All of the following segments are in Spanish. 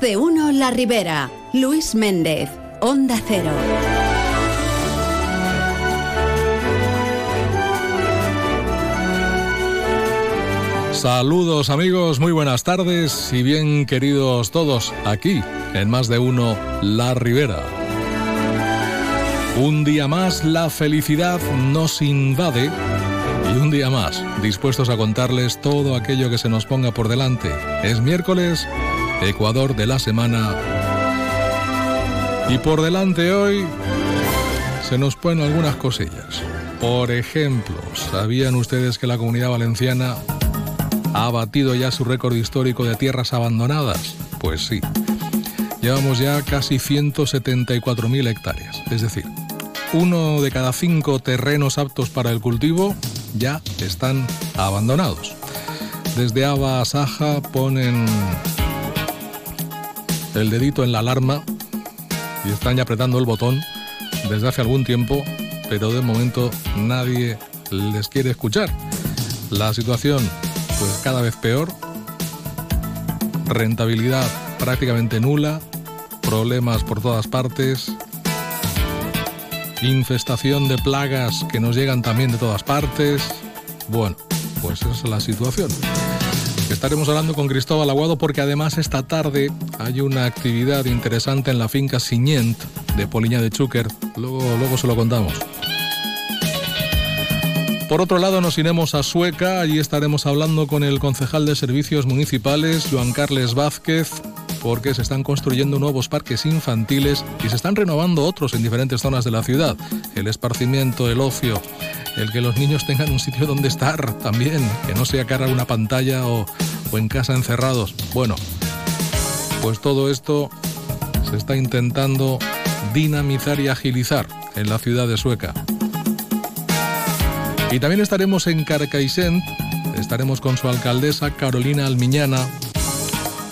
De uno La Ribera. Luis Méndez, Onda Cero. Saludos amigos, muy buenas tardes y bien queridos todos aquí en Más de uno La Ribera. Un día más la felicidad nos invade y un día más dispuestos a contarles todo aquello que se nos ponga por delante. Es miércoles, Ecuador de la semana y por delante hoy se nos ponen algunas cosillas. Por ejemplo, ¿sabían ustedes que la comunidad valenciana ha batido ya su récord histórico de tierras abandonadas? Pues sí. Llevamos ya casi 174.000 hectáreas, es decir, uno de cada cinco terrenos aptos para el cultivo ya están abandonados. Desde Ava Saja ponen el dedito en la alarma y están ya apretando el botón desde hace algún tiempo, pero de momento nadie les quiere escuchar. La situación pues cada vez peor, rentabilidad prácticamente nula, problemas por todas partes, infestación de plagas que nos llegan también de todas partes. Bueno, pues esa es la situación. Estaremos hablando con Cristóbal Aguado porque además esta tarde hay una actividad interesante en la finca Siñent de Poliña de Chúquer. Luego, luego se lo contamos. Por otro lado, nos iremos a Sueca. Allí estaremos hablando con el concejal de Servicios Municipales, Joan Carles Vázquez, porque se están construyendo nuevos parques infantiles y se están renovando otros en diferentes zonas de la ciudad. El esparcimiento, el ocio, el que los niños tengan un sitio donde estar también, que no sea cara a una pantalla o, o en casa encerrados. Bueno, pues todo esto se está intentando dinamizar y agilizar en la ciudad de Sueca. Y también estaremos en Carcaixent, estaremos con su alcaldesa Carolina Almiñana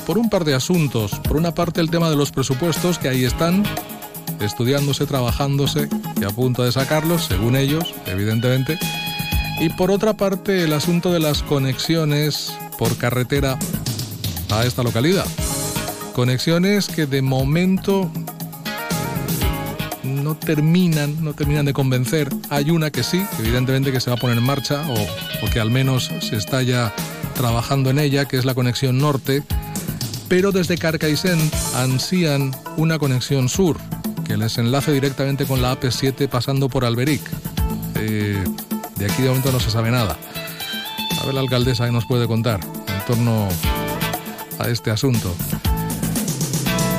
por un par de asuntos. Por una parte el tema de los presupuestos que ahí están, estudiándose, trabajándose y a punto de sacarlos, según ellos, evidentemente. Y por otra parte el asunto de las conexiones por carretera a esta localidad. Conexiones que de momento no terminan, no terminan de convencer. Hay una que sí, evidentemente que se va a poner en marcha o, que al menos se está ya trabajando en ella, que es la conexión norte. Pero desde Carcaixent ansían una conexión sur, que les enlace directamente con la AP7 pasando por Alberic. Eh, de aquí de momento no se sabe nada. A ver la alcaldesa que nos puede contar en torno a este asunto.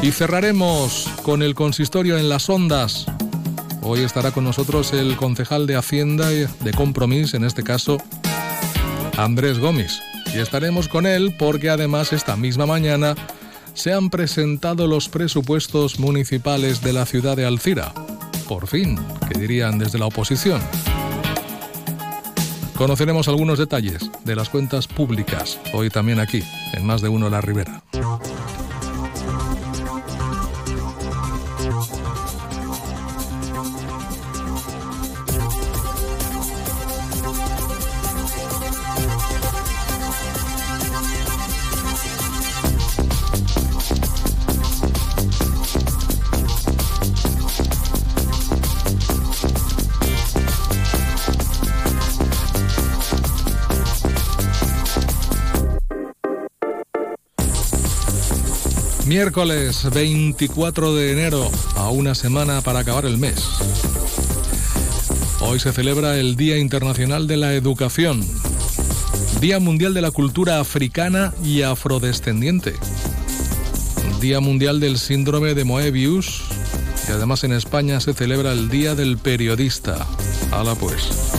Y cerraremos con el consistorio en las ondas. Hoy estará con nosotros el concejal de Hacienda de Compromís, en este caso, Andrés Gómez. Y estaremos con él porque además esta misma mañana se han presentado los presupuestos municipales de la ciudad de Alcira. Por fin, que dirían desde la oposición. Conoceremos algunos detalles de las cuentas públicas, hoy también aquí, en Más de Uno La Ribera. Miércoles 24 de enero, a una semana para acabar el mes. Hoy se celebra el Día Internacional de la Educación, Día Mundial de la Cultura Africana y Afrodescendiente, Día Mundial del Síndrome de Moebius y además en España se celebra el Día del Periodista. Hala pues.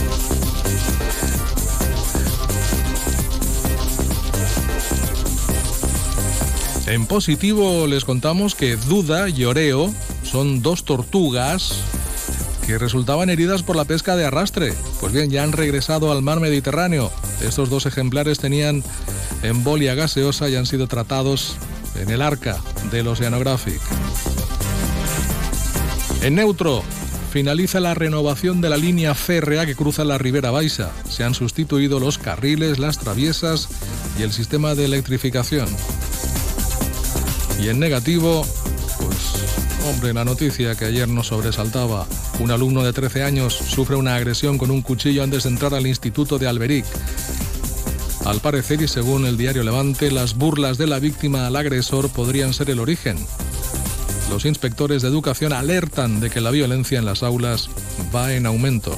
En positivo les contamos que Duda y Oreo son dos tortugas que resultaban heridas por la pesca de arrastre. Pues bien, ya han regresado al mar Mediterráneo. Estos dos ejemplares tenían embolia gaseosa y han sido tratados en el arca del Oceanographic. En neutro, finaliza la renovación de la línea férrea que cruza la Ribera Baixa. Se han sustituido los carriles, las traviesas y el sistema de electrificación. Y en negativo, pues, hombre, la noticia que ayer nos sobresaltaba. Un alumno de 13 años sufre una agresión con un cuchillo antes de entrar al instituto de Alberic. Al parecer, y según el diario Levante, las burlas de la víctima al agresor podrían ser el origen. Los inspectores de educación alertan de que la violencia en las aulas va en aumento.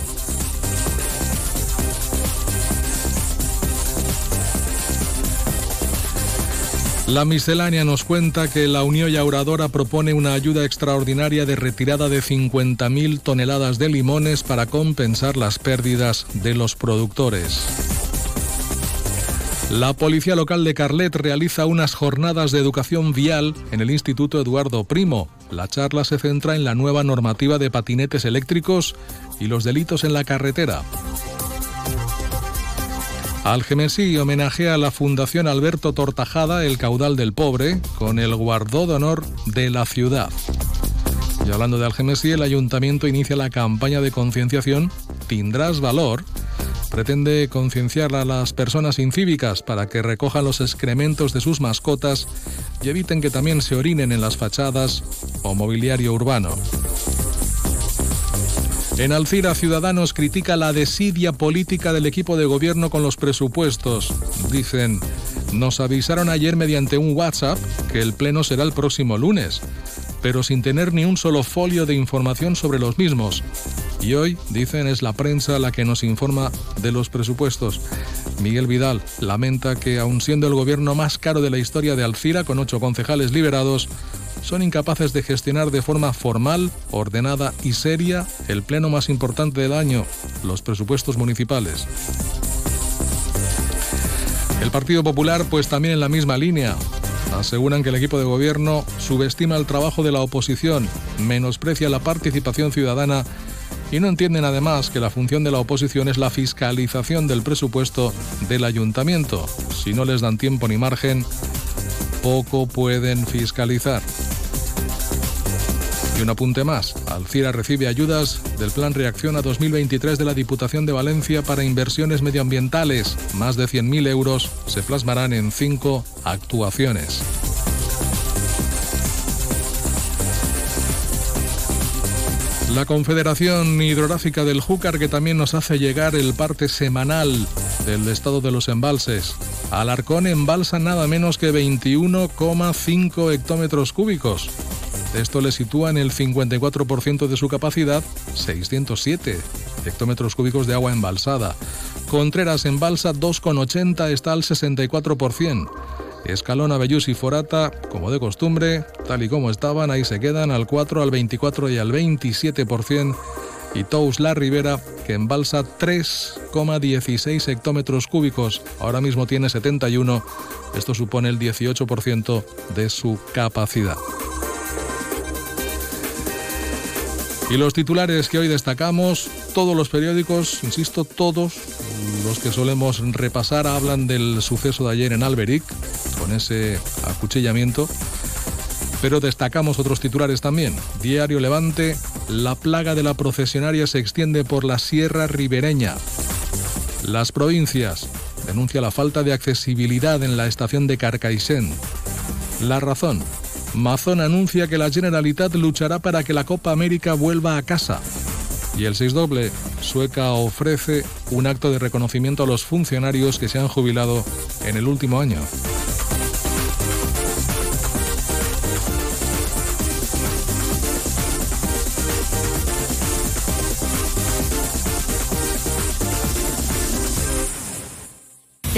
La miscelánea nos cuenta que la Unión Yauradora propone una ayuda extraordinaria de retirada de 50.000 toneladas de limones para compensar las pérdidas de los productores. La Policía Local de Carlet realiza unas jornadas de educación vial en el Instituto Eduardo Primo. La charla se centra en la nueva normativa de patinetes eléctricos y los delitos en la carretera. Algemesí homenajea a la Fundación Alberto Tortajada el caudal del pobre con el guardó de honor de la ciudad. Y hablando de Algemesí, el ayuntamiento inicia la campaña de concienciación Tendrás valor. Pretende concienciar a las personas incívicas para que recojan los excrementos de sus mascotas y eviten que también se orinen en las fachadas o mobiliario urbano. En Alcira, Ciudadanos critica la desidia política del equipo de gobierno con los presupuestos. Dicen, nos avisaron ayer mediante un WhatsApp que el pleno será el próximo lunes, pero sin tener ni un solo folio de información sobre los mismos. Y hoy, dicen, es la prensa la que nos informa de los presupuestos. Miguel Vidal lamenta que, aun siendo el gobierno más caro de la historia de Alcira, con ocho concejales liberados, son incapaces de gestionar de forma formal, ordenada y seria el pleno más importante del año, los presupuestos municipales. El Partido Popular, pues también en la misma línea. Aseguran que el equipo de gobierno subestima el trabajo de la oposición, menosprecia la participación ciudadana y no entienden además que la función de la oposición es la fiscalización del presupuesto del ayuntamiento. Si no les dan tiempo ni margen, poco pueden fiscalizar. Y un apunte más, Alcira recibe ayudas del Plan Reacciona 2023 de la Diputación de Valencia para inversiones medioambientales. Más de 100.000 euros se plasmarán en cinco actuaciones. La Confederación Hidrográfica del Júcar que también nos hace llegar el parte semanal del estado de los embalses. Alarcón embalsa nada menos que 21,5 hectómetros cúbicos. Esto le sitúa en el 54% de su capacidad, 607 hectómetros cúbicos de agua embalsada. Contreras embalsa 2,80 está al 64%. Escalón, Avellús y Forata, como de costumbre, tal y como estaban, ahí se quedan al 4, al 24 y al 27%. Y Tous La Ribera, que embalsa 3,16 hectómetros cúbicos, ahora mismo tiene 71, esto supone el 18% de su capacidad. Y los titulares que hoy destacamos, todos los periódicos, insisto, todos los que solemos repasar hablan del suceso de ayer en Alberic, con ese acuchillamiento. Pero destacamos otros titulares también. Diario Levante, la plaga de la procesionaria se extiende por la Sierra Ribereña. Las provincias, denuncia la falta de accesibilidad en la estación de Carcaixent. La razón, Mazón anuncia que la Generalitat luchará para que la Copa América vuelva a casa. Y el 6 doble, Sueca ofrece un acto de reconocimiento a los funcionarios que se han jubilado en el último año.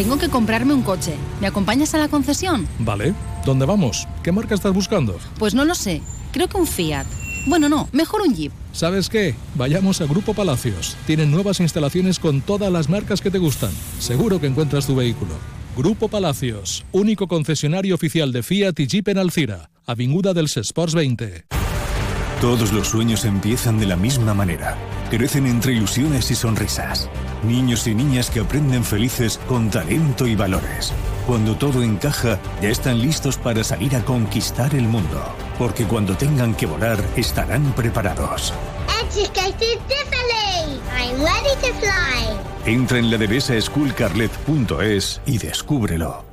Tengo que comprarme un coche. ¿Me acompañas a la concesión? Vale. ¿Dónde vamos? ¿Qué marca estás buscando? Pues no lo sé. Creo que un Fiat. Bueno, no, mejor un Jeep. ¿Sabes qué? Vayamos a Grupo Palacios. Tienen nuevas instalaciones con todas las marcas que te gustan. Seguro que encuentras tu vehículo. Grupo Palacios, único concesionario oficial de Fiat y Jeep en Alcira, Avinguda del Sports 20. Todos los sueños empiezan de la misma manera. Crecen entre ilusiones y sonrisas. Niños y niñas que aprenden felices con talento y valores. Cuando todo encaja, ya están listos para salir a conquistar el mundo. Porque cuando tengan que volar, estarán preparados. Educated differently. I'm ready to fly. Entra en la devesa schoolcarlet.es y descúbrelo.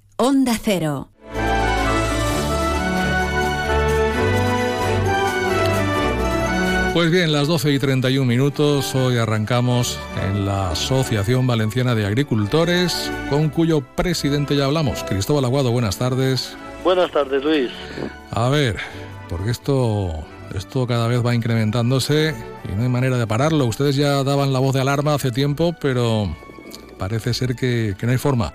Onda Cero. Pues bien, las 12 y 31 minutos, hoy arrancamos en la Asociación Valenciana de Agricultores, con cuyo presidente ya hablamos. Cristóbal Aguado, buenas tardes. Buenas tardes, Luis. A ver, porque esto, esto cada vez va incrementándose y no hay manera de pararlo. Ustedes ya daban la voz de alarma hace tiempo, pero parece ser que, que no hay forma.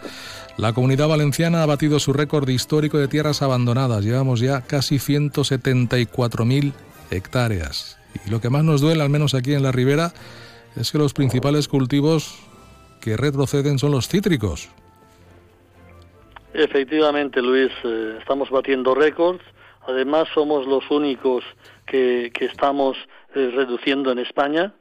La comunidad valenciana ha batido su récord histórico de tierras abandonadas. Llevamos ya casi 174.000 hectáreas. Y lo que más nos duele, al menos aquí en la ribera, es que los principales cultivos que retroceden son los cítricos. Efectivamente, Luis, eh, estamos batiendo récords. Además, somos los únicos que, estamos eh, reduciendo en España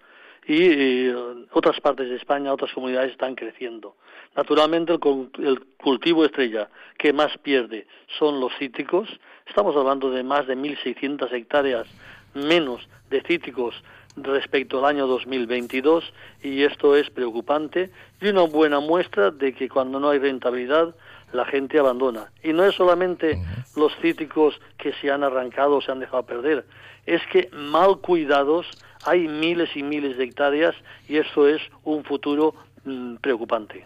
y eh, otras partes de España, otras comunidades están creciendo. Naturalmente, el, cultivo estrella que más pierde son los cítricos. Estamos hablando de más de 1.600 hectáreas menos de cítricos respecto al año 2022 y esto es preocupante y una buena muestra de que cuando no hay rentabilidad la gente abandona. Y no es solamente los cítricos que se han arrancado o se han dejado perder, es que mal cuidados hay miles y miles de hectáreas y eso es un futuro mmm, preocupante.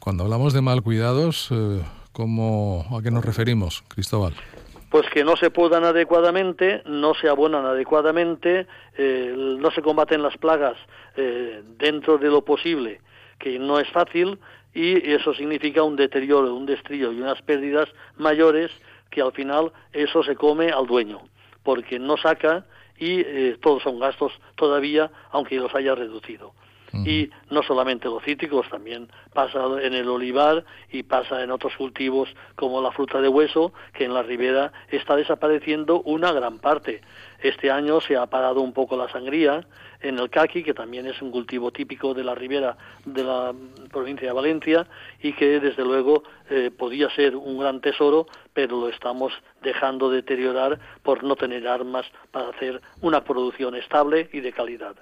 Cuando hablamos de mal cuidados, eh, ¿cómo, ¿a qué nos referimos, Cristóbal? pues que no se podan adecuadamente, no se abonan adecuadamente, eh, no se combaten las plagas eh, dentro de lo posible, que no es fácil, y eso significa un deterioro, un destrillo y unas pérdidas mayores que al final eso se come al dueño, porque no saca y eh, todos son gastos todavía, aunque los haya reducido y no solamente los cítricos, también pasa en el olivar y pasa en otros cultivos como la fruta de hueso, que en la ribera está desapareciendo una gran parte. Este año se ha parado un poco la sangría en el caqui, que también es un cultivo típico de la ribera de la provincia de Valencia y que desde luego eh, podía ser un gran tesoro, pero lo estamos dejando deteriorar por no tener armas para hacer una producción estable y de calidad.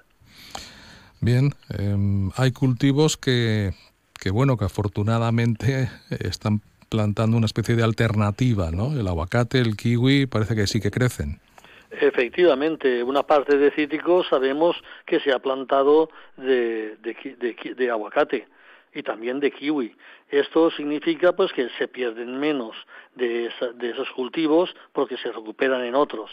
Bien, eh, hay cultivos que, que, bueno, que afortunadamente están plantando una especie de alternativa, ¿no? El aguacate, el kiwi, parece que sí que crecen. Efectivamente, una parte de cítricos sabemos que se ha plantado de, de, de, de aguacate y también de kiwi. Esto significa pues que se pierden menos de, esa, de, esos cultivos porque se recuperan en otros.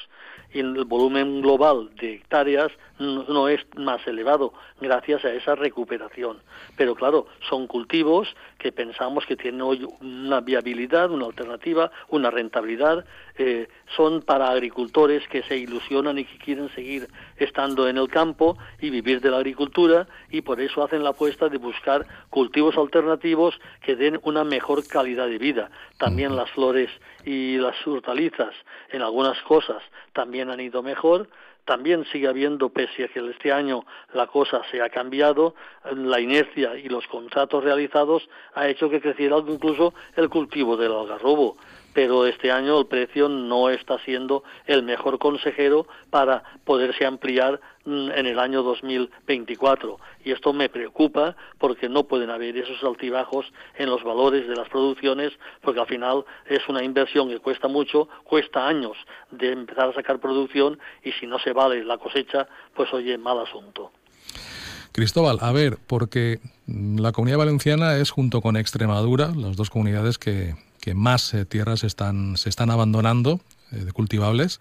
Y el volumen global de hectáreas no, no, es más elevado gracias a esa recuperación. Pero claro, son cultivos que pensamos que tienen hoy una viabilidad, una alternativa, una rentabilidad. Eh, son para agricultores que se ilusionan y que quieren seguir estando en el campo y vivir de la agricultura y por eso hacen la apuesta de buscar cultivos alternativos que den una mejor calidad de vida. También las flores y las hortalizas en algunas cosas también han ido mejor. También sigue habiendo, pese a que este año la cosa se ha cambiado, la inercia y los contratos realizados ha hecho que creciera incluso el cultivo del algarrobo pero este año el precio no está siendo el mejor consejero para poderse ampliar en el año 2024 y esto me preocupa porque no pueden haber esos altibajos en los valores de las producciones porque al final es una inversión que cuesta mucho, cuesta años de empezar a sacar producción y si no se vale la cosecha, pues oye, mal asunto. Cristóbal, a ver, porque la comunidad valenciana es junto con Extremadura, las dos comunidades que, que más eh, tierras están, se están abandonando eh, de cultivables.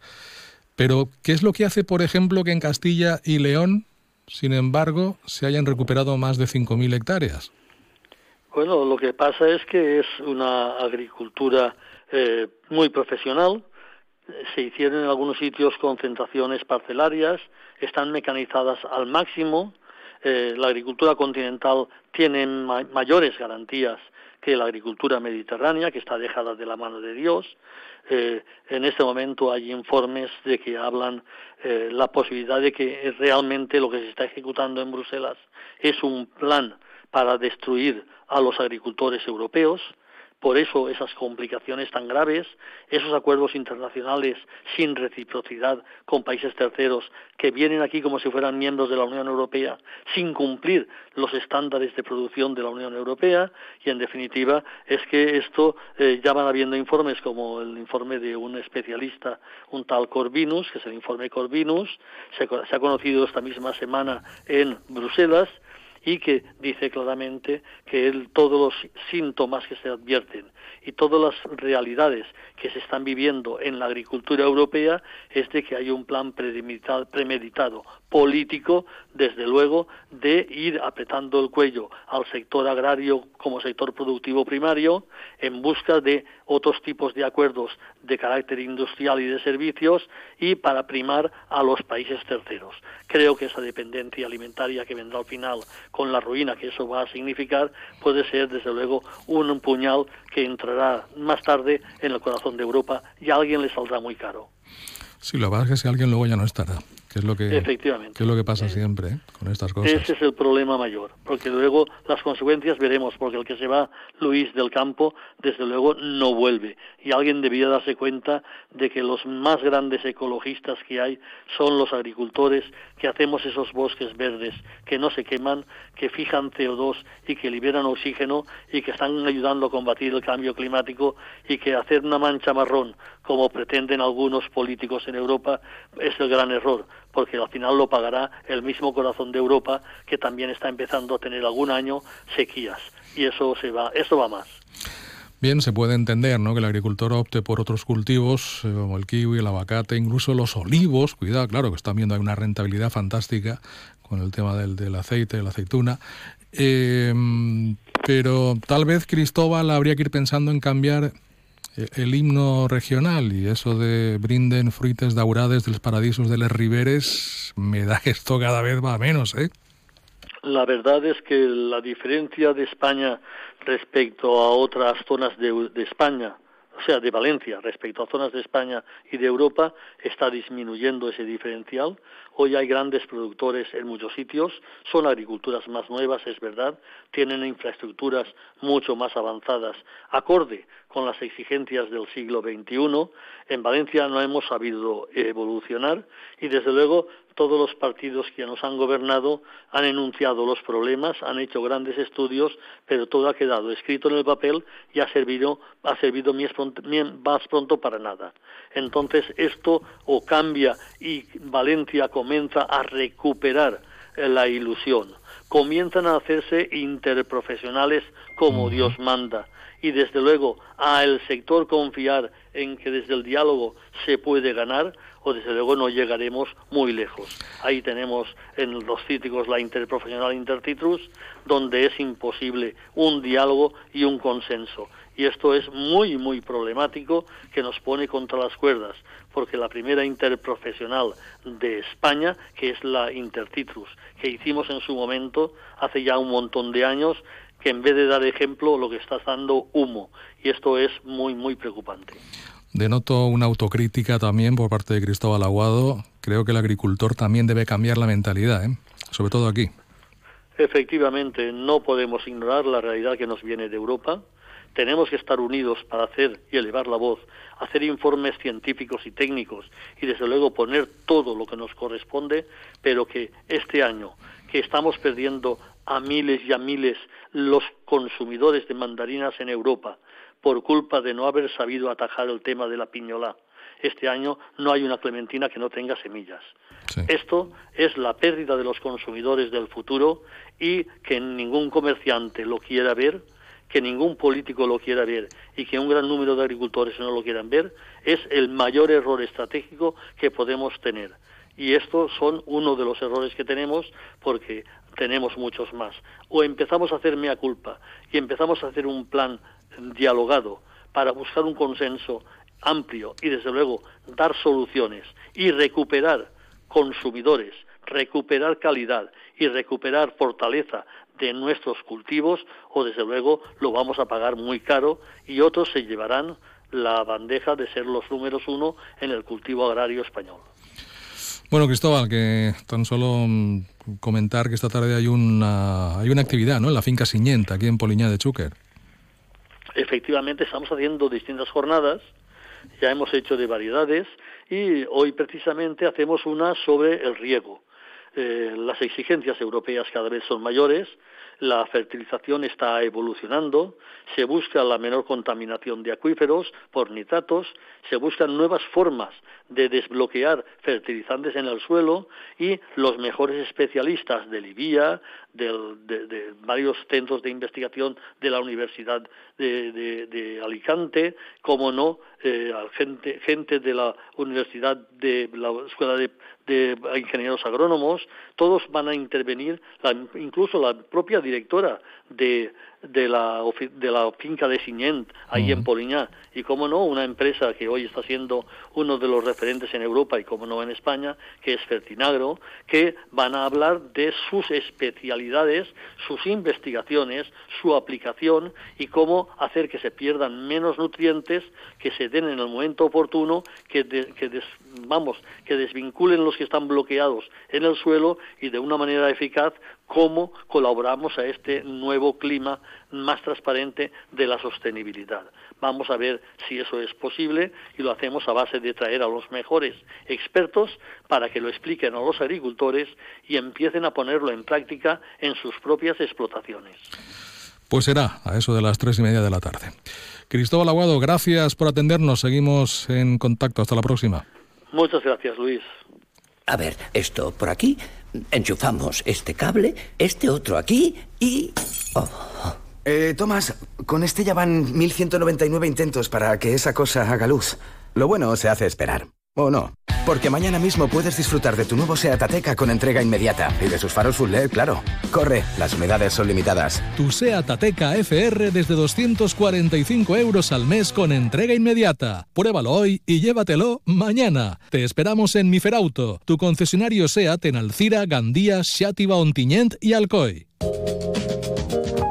Pero, ¿qué es lo que hace, por ejemplo, que en Castilla y León, sin embargo, se hayan recuperado más de 5.000 hectáreas? Bueno, lo que pasa es que es una agricultura eh, muy profesional. Se hicieron en algunos sitios concentraciones parcelarias, están mecanizadas al máximo. La agricultura continental tiene mayores garantías que la agricultura mediterránea, que está dejada de la mano de Dios. Eh, en este momento hay informes de que hablan eh, la posibilidad de que realmente lo que se está ejecutando en Bruselas es un plan para destruir a los agricultores europeos, por eso esas complicaciones tan graves, esos acuerdos internacionales sin reciprocidad con países terceros que vienen aquí como si fueran miembros de la Unión Europea sin cumplir los estándares de producción de la Unión Europea y en definitiva es que esto eh, ya van habiendo informes como el informe de un especialista, un tal Corvinus, que es el informe Corvinus, se, se ha conocido esta misma semana en Bruselas y que dice claramente que todos los síntomas que se advierten y todas las realidades que se están viviendo en la agricultura europea es de que hay un plan premeditado, político, desde luego, de ir apretando el cuello al sector agrario como sector productivo primario en busca de otros tipos de acuerdos de carácter industrial y de servicios y para primar a los países terceros. Creo que esa dependencia alimentaria que vendrá al final con la ruina que eso va a significar puede ser desde luego un puñal que entrará más tarde en el corazón de Europa y a alguien le saldrá muy caro. Sí, lo es que si alguien luego ya no estará que es lo que, Efectivamente. es lo que pasa siempre ¿eh? con estas cosas. Ese es el problema mayor, porque luego las consecuencias veremos, porque el que se va, Luis del campo, desde luego no vuelve. Y alguien debía darse cuenta de que los más grandes ecologistas que hay son los agricultores que hacemos esos bosques verdes, que no se queman, que fijan CO2 y que liberan oxígeno y que están ayudando a combatir el cambio climático y que hacer una mancha marrón, como pretenden algunos políticos en Europa, es el gran error porque al final lo pagará el mismo corazón de Europa que también está empezando a tener algún año sequías y eso se va eso va más. Bien, se puede entender ¿no? que el agricultor opte por otros cultivos eh, como el kiwi, el aguacate, incluso los olivos. Cuidado, claro, que están viendo hay una rentabilidad fantástica con el tema del, del aceite, de la aceituna. Eh, pero tal vez Cristóbal habría que ir pensando en cambiar el himno regional y eso de brinden fruites daurades los paradisos de les riberes, me da que esto cada vez va menos, ¿eh? La verdad es que la diferencia de España respecto a otras zonas de, de España, o sea, de Valencia respecto a zonas de España y de Europa, está disminuyendo ese diferencial. Hoy hay grandes productores en muchos sitios, son agriculturas más nuevas, es verdad, tienen infraestructuras mucho más avanzadas, acorde con las exigencias del siglo XXI. En Valencia no hemos sabido evolucionar y, desde luego, todos los partidos que nos han gobernado han enunciado los problemas, han hecho grandes estudios, pero todo ha quedado escrito en el papel y ha servido, ha servido más pronto para nada. Entonces, esto o cambia y Valencia comienza a recuperar la ilusión. Comienzan a hacerse interprofesionales como Dios manda y desde luego a el sector confiar en que desde el diálogo se puede ganar o desde luego no llegaremos muy lejos. Ahí tenemos en los cítricos la interprofesional intertitrus donde es imposible un diálogo y un consenso y esto es muy muy problemático que nos pone contra las cuerdas porque la primera interprofesional de España que es la intertitrus que hicimos en su momento hace ya un montón de años que en vez de dar ejemplo lo que está dando humo y esto es muy muy preocupante. Denoto una autocrítica también por parte de Cristóbal Aguado. Creo que el agricultor también debe cambiar la mentalidad, ¿eh? sobre todo aquí. Efectivamente, no podemos ignorar la realidad que nos viene de Europa. Tenemos que estar unidos para hacer y elevar la voz, hacer informes científicos y técnicos y desde luego poner todo lo que nos corresponde, pero que este año que estamos perdiendo a miles y a miles los consumidores de mandarinas en Europa por culpa de no haber sabido atajar el tema de la piñola. Este año no hay una clementina que no tenga semillas. Esto es la pérdida de los consumidores del futuro y que ningún comerciante lo quiera ver que ningún político lo quiera ver y que un gran número de agricultores no lo quieran ver, es el mayor error estratégico que podemos tener. Y estos son uno de los errores que tenemos porque tenemos muchos más. O empezamos a hacer mea culpa y empezamos a hacer un plan dialogado para buscar un consenso amplio y desde luego dar soluciones y recuperar consumidores, recuperar calidad y recuperar fortaleza de nuestros cultivos o desde luego lo vamos a pagar muy caro y otros se llevarán la bandeja de ser los números uno en el cultivo agrario español. Bueno, Cristóbal, que tan solo mm, comentar que esta tarde hay una, hay una actividad ¿no? en la finca Siñenta, aquí en Poliñá de Chúquer. Efectivamente, estamos haciendo distintas jornadas, ya hemos hecho de variedades y hoy precisamente hacemos una sobre el riego. Eh, las exigencias europeas cada vez son mayores, la fertilización está evolucionando, se busca la menor contaminación de acuíferos por nitratos, se buscan nuevas formas de desbloquear fertilizantes en el suelo y los mejores especialistas del IBIA, de, varios centros de investigación de la Universidad de, Alicante, como no, eh, gente, gente de la Universidad de la Escuela de, Ingenieros Agrónomos, todos van a intervenir, incluso la propia directora de, de la, de la finca de Siñent, ahí en Poliñá, y como no, una empresa que hoy está siendo uno de los referentes en Europa y como no en España, que es Fertinagro, que van a hablar de sus especialidades, sus investigaciones, su aplicación y cómo hacer que se pierdan menos nutrientes, que se den en el momento oportuno, que, que vamos, que desvinculen los que están bloqueados en el suelo y de una manera eficaz cómo colaboramos a este nuevo clima más transparente de la sostenibilidad. Vamos a ver si eso es posible y lo hacemos a base de traer a los mejores expertos para que lo expliquen a los agricultores y empiecen a ponerlo en práctica en sus propias explotaciones. Pues será a eso de las tres y media de la tarde. Cristóbal Aguado, gracias por atendernos. Seguimos en contacto. Hasta la próxima. Muchas gracias, Luis. A ver, esto por aquí, enchufamos este cable, este otro aquí y... Oh. Eh, Tomás, con este ya van 1199 intentos para que esa cosa haga luz. Lo bueno se hace esperar. ¿O no? Porque mañana mismo puedes disfrutar de tu nuevo SEAT Ateca con entrega inmediata. Y de sus faros full LED, claro. Corre, las unidades son limitadas. Tu SEAT Ateca FR desde 245 euros al mes con entrega inmediata. Pruébalo hoy y llévatelo mañana. Te esperamos en Miferauto, tu concesionario SEAT en Alcira, Gandía, Xàtiva, Ontinyent i Alcoi.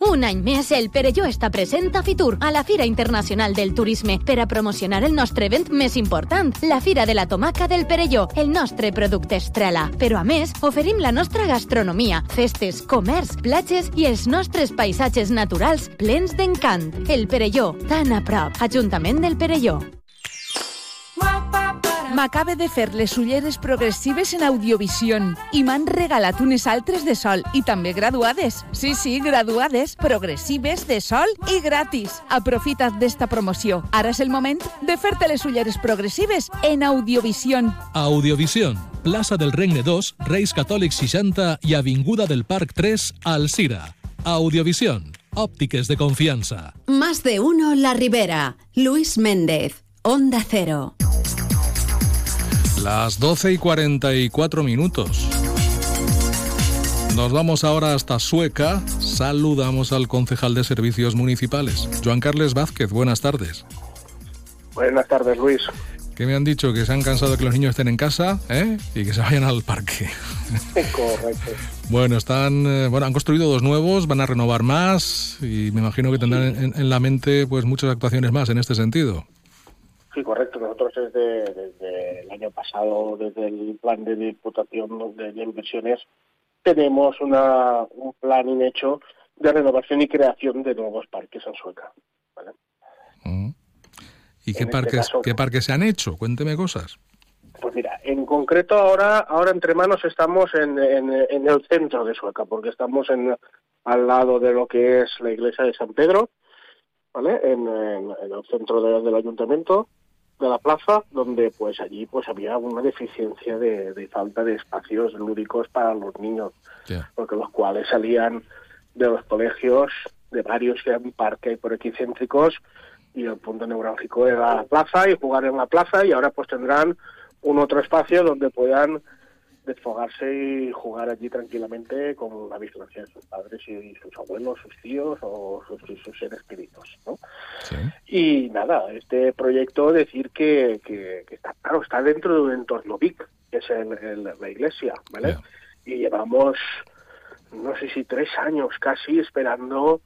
Un any més, el Perelló està present a Fitur, a la Fira Internacional del Turisme, per a promocionar el nostre event més important, la Fira de la Tomaca del Perelló, el nostre producte estrela. Però a més, oferim la nostra gastronomia, festes, comerç, platges i els nostres paisatges naturals plens d'encant. El Perelló, tan a prop. Ajuntament del Perelló. M'acabe de fer les ulleres progressives en Audiovision i m'han regalat unes altres de sol i també graduades. Sí, sí, graduades, progressives, de sol i gratis. Aprofita't d'esta promoció. Ara és el moment de fer-te les ulleres progressives en Audiovision. Audiovision, plaça del Regne 2, Reis Catòlics 60 i Avinguda del Parc 3, Alcira. Audiovisión, óptiques de confianza. Más de uno La Ribera. Luis Méndez, Onda Cero. Las 12 y 44 minutos. Nos vamos ahora hasta Sueca. Saludamos al concejal de Servicios Municipales, Joan Carles Vázquez. Buenas tardes. Buenas tardes, Luis. Que me han dicho que se han cansado de que los niños estén en casa ¿eh? y que se vayan al parque. Correcto. bueno, están, eh, bueno, han construido dos nuevos, van a renovar más y me imagino que tendrán en, en la mente pues muchas actuaciones más en este sentido. Sí, correcto. Nosotros desde, desde el año pasado, desde el plan de diputación de, inversiones, tenemos una, un plan hecho de renovación y creación de nuevos parques en Sueca. ¿Y qué, este parques, qué parques se han hecho? Cuénteme cosas. Pues mira, en concreto ahora, ahora entre manos estamos en, en, en, el centro de Sueca, porque estamos en, al lado de lo que es la iglesia de San Pedro, ¿vale? En, el centro del ayuntamiento de la plaza, donde pues allí pues había una deficiencia de, falta de espacios lúdicos para los niños, porque los cuales salían de los colegios de varios que un parque por aquí céntricos y el punto neurálgico era la plaza y jugar en la plaza y ahora pues tendrán un otro espacio donde puedan desfogarse y jugar allí tranquilamente con la vigilancia de sus padres y sus abuelos, sus tíos o sus, sus seres queridos. ¿no? Y nada, este proyecto decir que, que, está claro, está dentro de un entorno big, que es el, la iglesia, ¿vale? Y llevamos, no sé si tres años casi esperando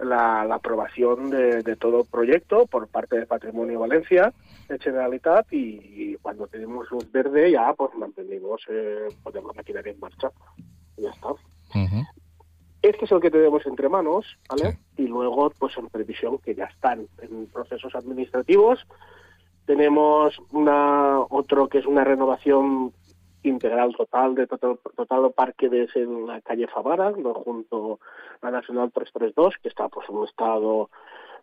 la, aprobación de, todo el proyecto por parte de Patrimonio Valencia, de Generalitat, y, cuando tenemos luz verde ya pues mantenemos, eh, la maquinaria en marcha. Y ya está. Este es el que tenemos entre manos, ¿vale? Y luego, pues en previsión que ya están en procesos administrativos. Tenemos una otro que es una renovación integral total de total, total parque de en la calle Favara, junto a la Nacional 332, que está pues en un estado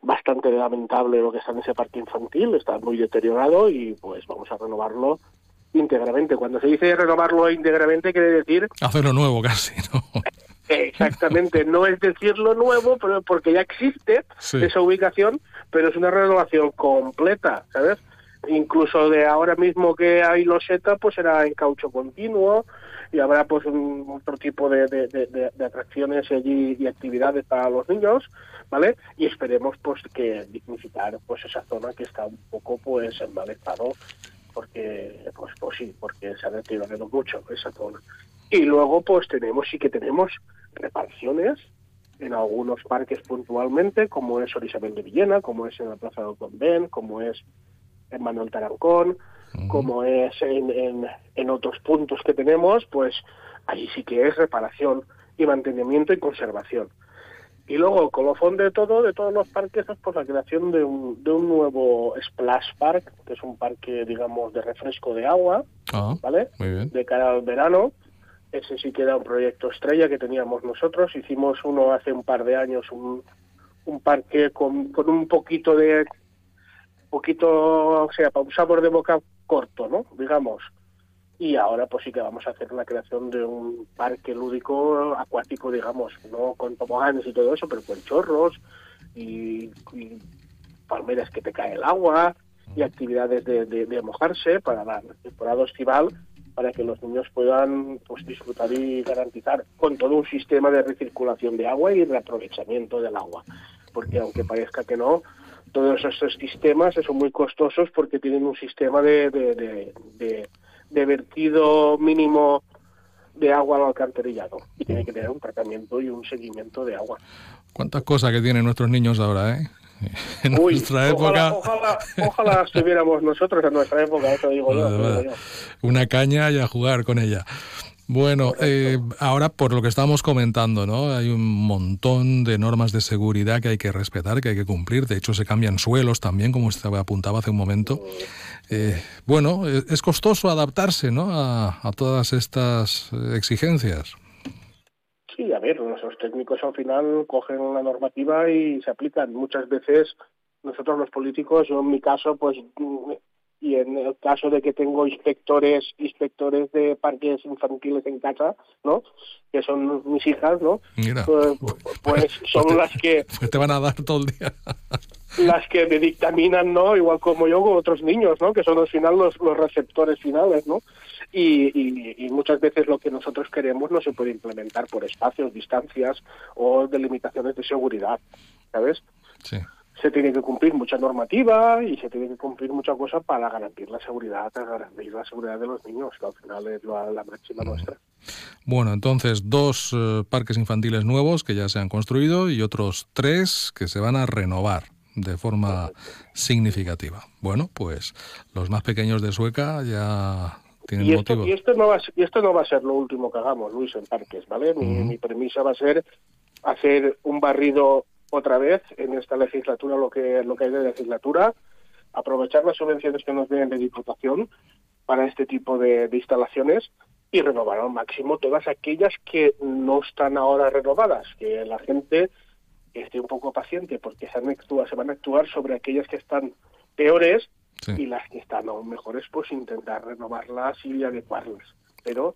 bastante lamentable lo que está en ese parque infantil, está muy deteriorado y pues vamos a renovarlo íntegramente. Cuando se dice renovarlo íntegramente quiere decir... Hacerlo nuevo casi, ¿no? Exactamente, no es decirlo nuevo, pero porque ya existe esa ubicación, pero es una renovación completa, ¿sabes? Incluso de ahora mismo que hay loseta, pues será en caucho continuo y habrá pues un, otro tipo de, de, atracciones allí y actividades para los niños, ¿vale? Y esperemos pues que dignificar pues esa zona que está un poco pues en mal estado porque pues pues sí, porque se ha deteriorado mucho esa zona. Y luego pues tenemos sí que tenemos reparaciones en algunos parques puntualmente, como es Orisabel de Villena, como es en la Plaza del Convent, como es en Manuel Tarancón, como es en, en, otros puntos que tenemos, pues ahí sí que es reparación y mantenimiento y conservación. Y luego, colofón de todo, de todos los parques, es pues la creación de un, de un nuevo Splash Park, que es un parque, digamos, de refresco de agua, ah, ¿vale? De cara al verano. Ese sí que era un proyecto estrella que teníamos nosotros. Hicimos uno hace un par de años, un, un parque con, con un poquito de poquito, o sea, para un sabor de boca corto, ¿no? Digamos. Y ahora pues sí que vamos a hacer la creación de un parque lúdico acuático, digamos, no con toboganes y todo eso, pero con chorros y, palmeras que te cae el agua y actividades de, de, mojarse para la temporada estival para que los niños puedan pues disfrutar y garantizar con todo un sistema de recirculación de agua y reaprovechamiento del agua porque aunque parezca que no todos estos sistemas son muy costosos porque tienen un sistema de, de, vertido mínimo de agua al alcantarillado y tiene que tener un tratamiento y un seguimiento de agua. ¿Cuántas cosas que tienen nuestros niños ahora, eh? En nuestra época. Ojalá, ojalá, estuviéramos nosotros en nuestra época, eso digo yo. Una caña y a jugar con ella. Bueno, eh, ahora por lo que estamos comentando, ¿no? Hay un montón de normas de seguridad que hay que respetar, que hay que cumplir. De hecho, se cambian suelos también, como usted apuntaba hace un momento. Eh, bueno, eh, es costoso adaptarse, ¿no? A, todas estas exigencias. Sí, a ver, nuestros técnicos al final cogen la normativa y se aplican. Muchas veces nosotros los políticos, yo en mi caso, pues y en el caso de que tengo inspectores inspectores de parques infantiles en casa no que son mis hijas no pues, pues, son las que te van a dar todo el día. las que me dictaminan no igual como yo con otros niños no que son al final los, los receptores finales no y, y, muchas veces lo que nosotros queremos no se puede implementar por espacios distancias o delimitaciones de seguridad sabes sí se tiene que cumplir mucha normativa y se tiene que cumplir mucha cosa para garantizar la seguridad, para garantizar la seguridad de los niños, que al final es la, máxima nuestra. Bueno, entonces dos eh, parques infantiles nuevos que ya se han construido y otros tres que se van a renovar de forma significativa. Bueno, pues los más pequeños de Sueca ya tienen y esto, Y esto, no va, y esto no va a ser lo último que hagamos, Luis, en parques, ¿vale? Mi, mi premisa va a ser hacer un barrido otra vez en esta legislatura lo que lo que hay de legislatura, aprovechar las subvenciones que nos vienen de Diputación para este tipo de, instalaciones y renovar al máximo todas aquellas que no están ahora renovadas, que la gente esté un poco paciente porque se, se van a actuar sobre aquellas que están peores y las que están aún mejores, pues intentar renovarlas y adecuarlas. Pero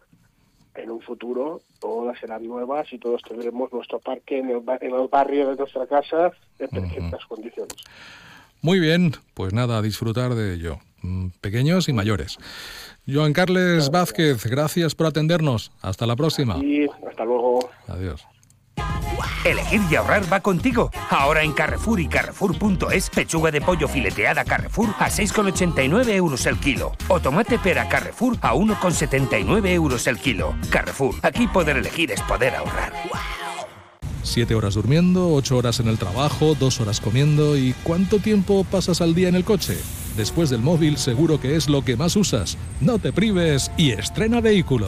en un futuro todas serán nuevas y todos tendremos nuestro parque en el, barrio de nuestra casa en perfectas condiciones. Muy bien, pues nada, a disfrutar de ello, mm, pequeños y mayores. Joan Carles Vázquez, gracias por atendernos. Hasta la próxima. Y hasta luego. Adiós. Elegir y ahorrar va contigo. Ahora en Carrefour y Carrefour.es, pechuga de pollo fileteada Carrefour a 6,89 euros el kilo. O tomate pera Carrefour a 1,79 euros el kilo. Carrefour, aquí poder elegir es poder ahorrar. Siete horas durmiendo, ocho horas en el trabajo, dos horas comiendo y ¿cuánto tiempo pasas al día en el coche? Después del móvil seguro que es lo que más usas. No te prives y estrena vehículo.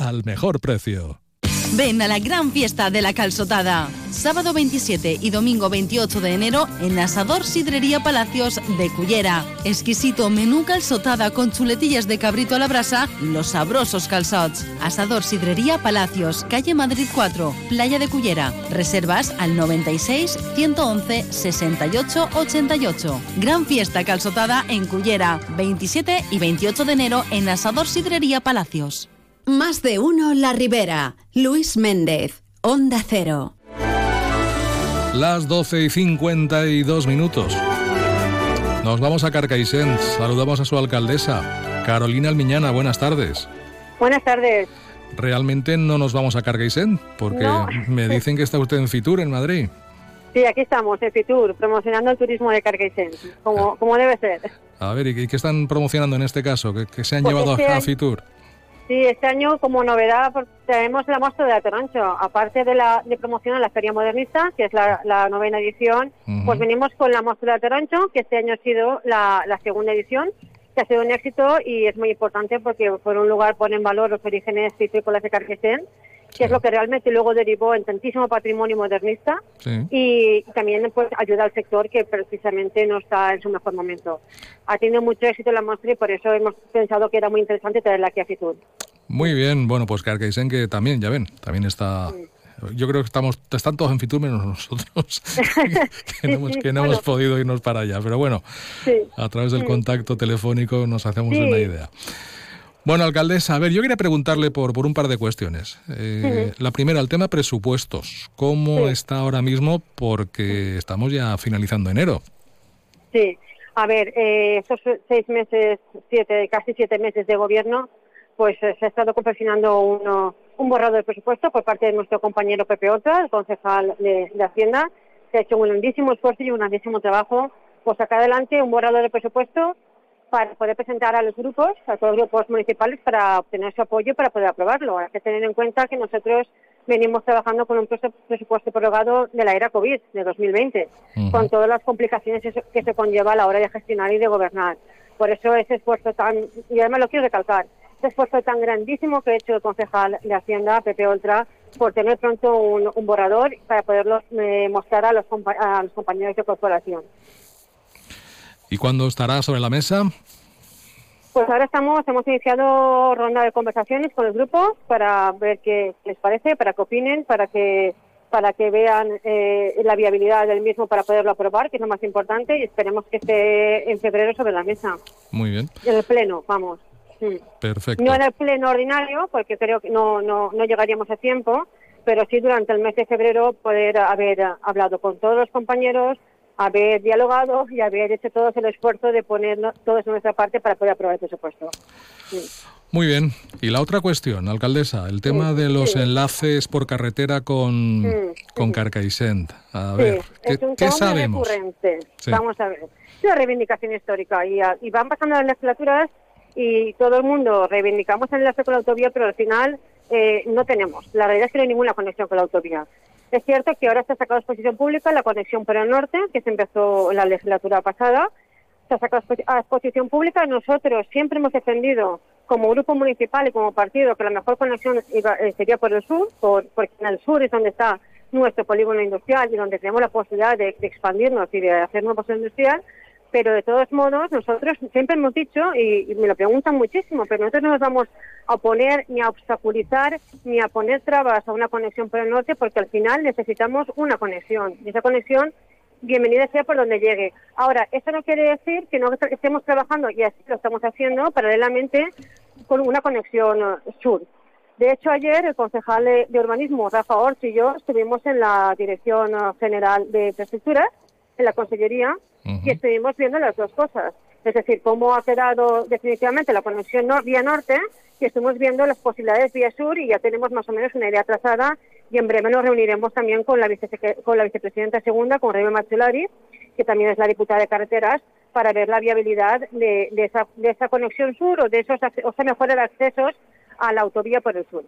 al mejor precio. Ven a la gran fiesta de la calzotada. Sábado 27 y domingo 28 de enero en Asador Sidrería Palacios de Cullera. Exquisito menú calzotada con chuletillas de cabrito a la brasa y los sabrosos calzots. Asador Sidrería Palacios, calle Madrid 4, Playa de Cullera. Reservas al 96 111 68 88. Gran fiesta calzotada en Cullera. 27 y 28 de enero en Asador Sidrería Palacios. Más de uno La Ribera. Luis Méndez, Onda Cero. Las 12 y 52 minutos. Nos vamos a Carcaixent. Saludamos a su alcaldesa, Carolina Almiñana. Buenas tardes. Buenas tardes. Realmente no nos vamos a Carcaixent porque me dicen que está usted en Fitur, en Madrid. Sí, aquí estamos, en Fitur, promocionando el turismo de Carcaixent, como, como debe ser. A ver, ¿y qué están promocionando en este caso? ¿Qué, se han pues llevado a Fitur? Sí, este año como novedad pues, tenemos la muestra de Atorancho. Aparte de, la, de promocionar la Feria Modernista, que es la, novena edición, pues venimos con la muestra de Atorancho, que este año ha sido la, segunda edición, que ha sido un éxito y es muy importante porque por un lugar pone en valor los orígenes cítricos de Carquesén, que es lo que realmente luego derivó en tantísimo patrimonio modernista y también pues ayuda al sector que precisamente no está en su mejor momento. Ha tenido mucho éxito la muestra y por eso hemos pensado que era muy interesante traerla aquí a Fitur. Muy bien, bueno, pues Carcaisen que también, ya ven, también está... Yo creo que estamos, están todos en Fitur menos nosotros, que, no, hemos, podido irnos para allá. Pero bueno, a través del contacto telefónico nos hacemos una idea. Bueno, alcaldesa, a ver, yo quería preguntarle por, por un par de cuestiones. Eh, la primera, el tema presupuestos. ¿Cómo está ahora mismo? Porque estamos ya finalizando enero. Sí, a ver, eh, estos seis meses, siete, casi siete meses de gobierno, pues eh, se ha estado confeccionando uno, un borrado de presupuesto por parte de nuestro compañero Pepe Otra, el concejal de, de Hacienda, que ha hecho un grandísimo esfuerzo y un grandísimo trabajo por sacar adelante un borrado de presupuesto para poder presentar a los grupos, a todos los grupos municipales, para obtener su apoyo para poder aprobarlo. Hay que tener en cuenta que nosotros venimos trabajando con un presupuesto prorrogado de la era COVID, de 2020, con todas las complicaciones que se conlleva a la hora de gestionar y de gobernar. Por eso ese esfuerzo tan, y además lo quiero recalcar, ese esfuerzo tan grandísimo que ha hecho el concejal de Hacienda, Pepe Oltra, por tener pronto un, borrador para poderlo eh, mostrar a los, a los compañeros de corporación. ¿Y cuándo estará sobre la mesa? Pues ahora estamos, hemos iniciado ronda de conversaciones con el grupo para ver qué les parece, para que opinen, para que para que vean eh, la viabilidad del mismo para poderlo aprobar, que es lo más importante, y esperemos que esté en febrero sobre la mesa. Muy bien. En el pleno, vamos. Perfecto. No en el pleno ordinario, porque creo que no, no, no llegaríamos a tiempo, pero sí durante el mes de febrero poder haber hablado con todos los compañeros, haber dialogado y haber hecho todo el esfuerzo de poner todos en nuestra parte para poder aprobar el presupuesto. Muy bien. Y la otra cuestión, alcaldesa, el tema de los enlaces por carretera con, con Carcaixent. A ver, ¿qué, es un ¿qué sabemos? Recurrente. Vamos a ver. Es una reivindicación histórica y, y van pasando las legislaturas y todo el mundo reivindicamos el enlace con la autovía, pero al final eh, no tenemos. La realidad es que no hay ninguna conexión con la autovía. Es cierto que ahora se ha sacado a exposición pública la conexión por el norte, que se empezó en la legislatura pasada. Se ha sacado a exposición pública. Nosotros siempre hemos defendido, como grupo municipal y como partido, que la mejor conexión eh, sería por el sur, por, porque en el sur es donde está nuestro polígono industrial y donde tenemos la posibilidad de, expandirnos y de hacer nuevos industrial pero de todos modos nosotros siempre hemos dicho, y, me lo preguntan muchísimo, pero nosotros no nos vamos a oponer ni a obstaculizar ni a poner trabas a una conexión por el norte porque al final necesitamos una conexión y esa conexión bienvenida sea por donde llegue. Ahora, eso no quiere decir que no estemos trabajando, y así lo estamos haciendo, paralelamente con una conexión uh, sur. De hecho, ayer el concejal de, urbanismo, Rafa Orch, y yo estuvimos en la Dirección uh, General de Infraestructuras, en la Consellería, y estuvimos viendo las dos cosas. Es decir, cómo ha quedado definitivamente la conexión vía norte y estuvimos viendo las posibilidades vía sur y ya tenemos más o menos una idea trazada y en breve nos reuniremos también con la, con la vicepresidenta segunda, con Rebe Mazzolari, que también es la diputada de carreteras, para ver la viabilidad de, esa, de esa conexión sur o de esos o sea, mejorar accesos a la autovía por el sur.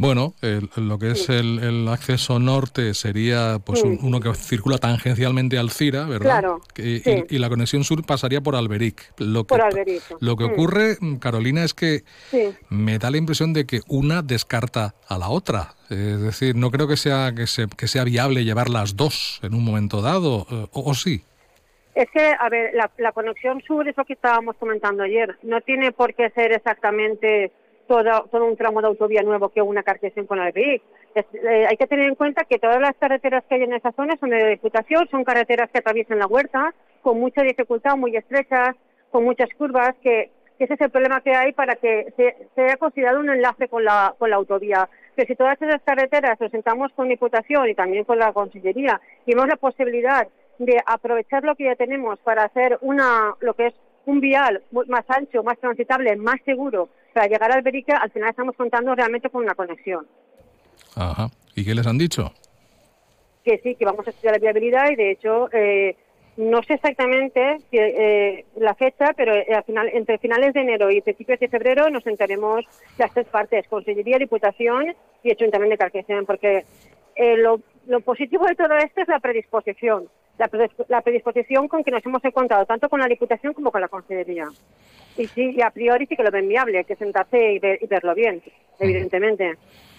Bueno, lo que es el, acceso norte sería pues uno que circula tangencialmente al Cira, ¿verdad? Claro. Y, la conexión sur pasaría por Alberic. Lo que, por Alberic. Lo que ocurre, Carolina, es que me da la impresión de que una descarta a la otra. Es decir, no creo que sea que, que sea viable llevar las dos en un momento dado, eh, o, sí. Es que, a ver, la, la conexión sur, eso que estábamos comentando ayer, no tiene por qué ser exactamente todo, un tramo de autovía nuevo que una cartesión con el BIC. Eh, hay que tener en cuenta que todas las carreteras que hay en esa zona son de diputación, son carreteras que atraviesan la huerta, con mucha dificultad, muy estrechas, con muchas curvas, que, ese es el problema que hay para que se, sea considerado un enlace con la, con la autovía. Que si todas esas carreteras nos sentamos con Diputación y también con la Consellería y vemos la posibilidad de aprovechar lo que ya tenemos para hacer una, lo que es un vial más ancho, más transitable, más seguro para llegar al Berica, al final estamos contando realmente con una conexión. Ajá. ¿Y qué les han dicho? Que sí, que vamos a estudiar la viabilidad y de hecho eh, no sé exactamente eh, la fecha, pero eh, al final, entre finales de enero y principios de febrero nos sentaremos las tres partes, Consellería, Diputación y Ayuntamiento de Carquesión, porque lo, lo positivo de todo esto es la predisposición la, predisposición con que nos hemos encontrado, tanto con la Diputación como con la Consellería. Y sí, y a priori sí que lo ven viable, que sentarse y, verlo bien, evidentemente.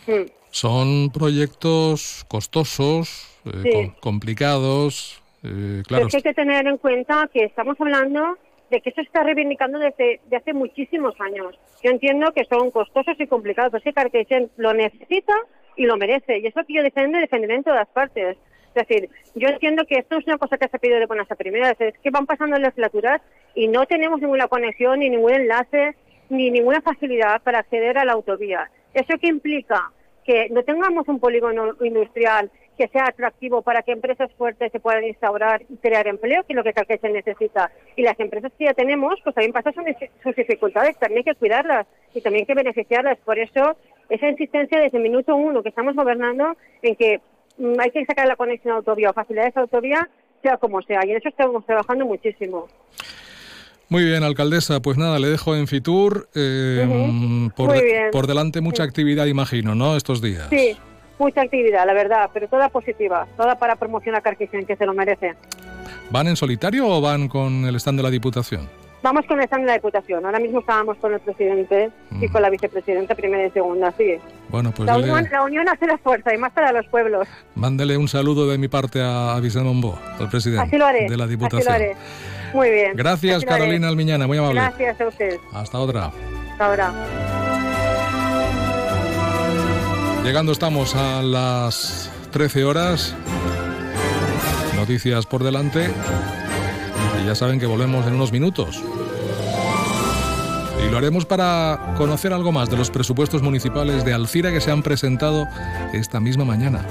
Mm. Son proyectos costosos, eh, complicados, eh, claro. Es que hay que tener en cuenta que estamos hablando de que eso se está reivindicando desde, hace muchísimos años. Yo entiendo que son costosos y complicados, pero sí que lo necesita y lo merece. Y eso que yo defiendo, defenderé en todas partes. Es decir, yo entiendo que esto es una cosa que se ha pedido de buenas a primeras, es que van pasando legislaturas y no tenemos ninguna conexión, ni ningún enlace, ni ninguna facilidad para acceder a la autovía. ¿Eso qué implica? Que no tengamos un polígono industrial que sea atractivo para que empresas fuertes se puedan instaurar y crear empleo, que es lo que se necesita. Y las empresas que ya tenemos, pues también pasan sus dificultades, también hay que cuidarlas y también hay que beneficiarlas. Por eso, esa insistencia desde el minuto uno que estamos gobernando en que hay que sacar la conexión autovía o facilidades autovía, sea como sea, y en eso estamos trabajando muchísimo. Muy bien, alcaldesa. Pues nada, le dejo en Fitur. Eh, por, por, delante mucha actividad, imagino, ¿no? Estos días. Sí, mucha actividad, la verdad, pero toda positiva, toda para promocionar Carquisen, que se lo merece. ¿Van en solitario o van con el stand de la Diputación? Vamos con el stand de la Diputación. Ahora mismo estábamos con el presidente y con la vicepresidenta primera y segunda, sí. Bueno, pues la, unión, hace la fuerza y más para los pueblos. Mándele un saludo de mi parte a, a al presidente de la Diputación. Así lo haré. Muy bien. Gracias, Carolina Almiñana, muy amable. Gracias a usted. Hasta otra. Hasta ahora. Llegando estamos a las 13 horas. Noticias por delante. Y ya saben que volvemos en unos minutos. Y lo haremos para conocer algo más de los presupuestos municipales de Alcira que se han presentado esta misma mañana.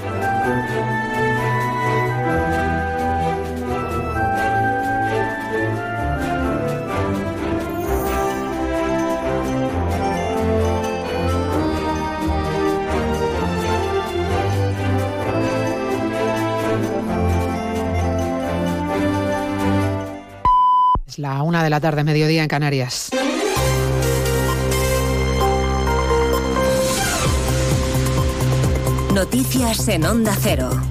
la una de la tarde, mediodía en Canarias. Noticias en Onda Cero.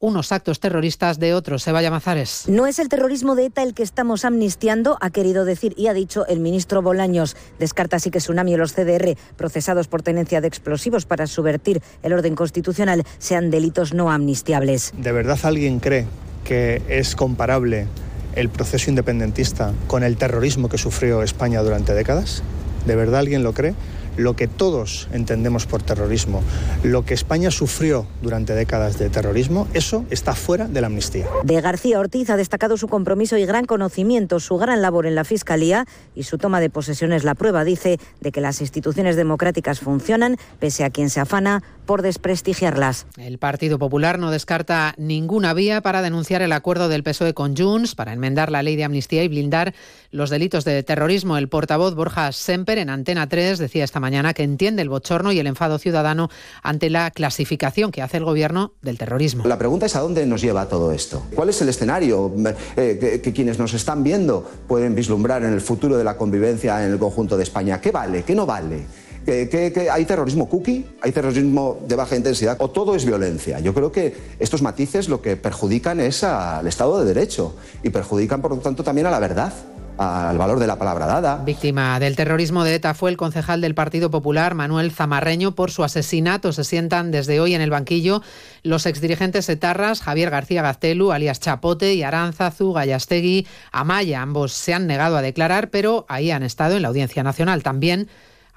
unos actos terroristas de otros. Se vaya Mazares. No es el terrorismo de ETA el que estamos amnistiando, ha querido decir y ha dicho el ministro Bolaños. Descarta así que Tsunami y los CDR, procesados por tenencia de explosivos para subvertir el orden constitucional, sean delitos no amnistiables. ¿De verdad alguien cree que es comparable el proceso independentista con el terrorismo que sufrió España durante décadas? ¿De verdad alguien lo cree? Lo que todos entendemos por terrorismo, lo que España sufrió durante décadas de terrorismo, eso está fuera de la amnistía. De García Ortiz ha destacado su compromiso y gran conocimiento, su gran labor en la Fiscalía y su toma de posesión es la prueba, dice, de que las instituciones democráticas funcionan, pese a quien se afana por desprestigiarlas. El Partido Popular no descarta ninguna vía para denunciar el acuerdo del PSOE con Junts para enmendar la ley de amnistía y blindar los delitos de terrorismo. El portavoz Borja Semper en Antena 3 decía esta mañana que entiende el bochorno y el enfado ciudadano ante la clasificación que hace el gobierno del terrorismo. La pregunta es a dónde nos lleva todo esto. ¿Cuál es el escenario eh, que, que quienes nos están viendo pueden vislumbrar en el futuro de la convivencia en el conjunto de España? ¿Qué vale? ¿Qué no vale? ¿Que, hay terrorismo cookie? ¿Hay terrorismo de baja intensidad? ¿O todo es violencia? Yo creo que estos matices lo que perjudican es al Estado de Derecho y perjudican, por lo tanto, también a la verdad al valor de la palabra dada. Víctima del terrorismo de ETA fue el concejal del Partido Popular, Manuel Zamarreño, por su asesinato. Se sientan desde hoy en el banquillo los exdirigentes etarras, Javier García Gaztelu, alias Chapote, y Aranzazu, Gallastegui, Amaya. Ambos se han negado a declarar, pero ahí han estado en la Audiencia Nacional. También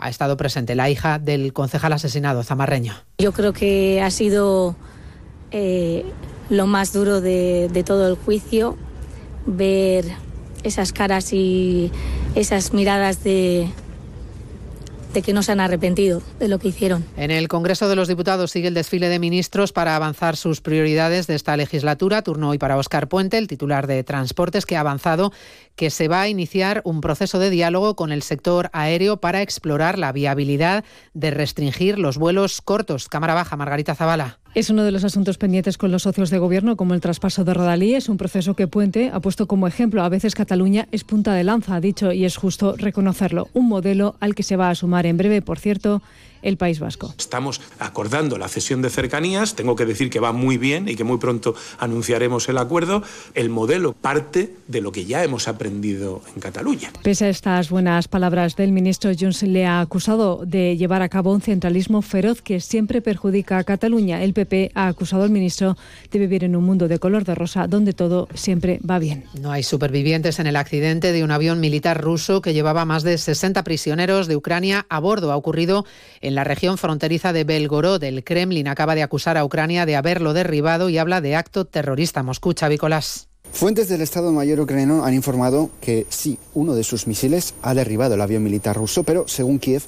ha estado presente la hija del concejal asesinado, Zamarreño. Yo creo que ha sido eh, lo más duro de, de todo el juicio, ver esas caras y esas miradas de, de que no se han arrepentido de lo que hicieron. En el Congreso de los Diputados sigue el desfile de ministros para avanzar sus prioridades de esta legislatura. Turno hoy para Óscar Puente, el titular de Transportes, que ha avanzado que se va a iniciar un proceso de diálogo con el sector aéreo para explorar la viabilidad de restringir los vuelos cortos. Cámara Baja, Margarita Zavala. Es uno de los asuntos pendientes con los socios de gobierno, como el traspaso de Rodalí. Es un proceso que Puente ha puesto como ejemplo. A veces Cataluña es punta de lanza, ha dicho, y es justo reconocerlo. Un modelo al que se va a sumar en breve, por cierto, el País Vasco. Estamos acordando la cesión de cercanías, tengo que decir que va muy bien y que muy pronto anunciaremos el acuerdo. El modelo parte de lo que ya hemos aprendido en Cataluña. Pese a estas buenas palabras del ministro, Junts le ha acusado de llevar a cabo un centralismo feroz que siempre perjudica a Cataluña. El PP ha acusado al ministro de vivir en un mundo de color de rosa donde todo siempre va bien. No hay supervivientes en el accidente de un avión militar ruso que llevaba más de 60 prisioneros de Ucrania a bordo. Ha ocurrido en la región fronteriza de Belgorod. El Kremlin acaba de acusar a Ucrania de haberlo derribado y habla de acto terrorista. Moscú, Chavicolas. Fuentes del Estado Mayor ucraniano han informado que sí, uno de sus misiles ha derribado el avión militar ruso, pero según Kiev,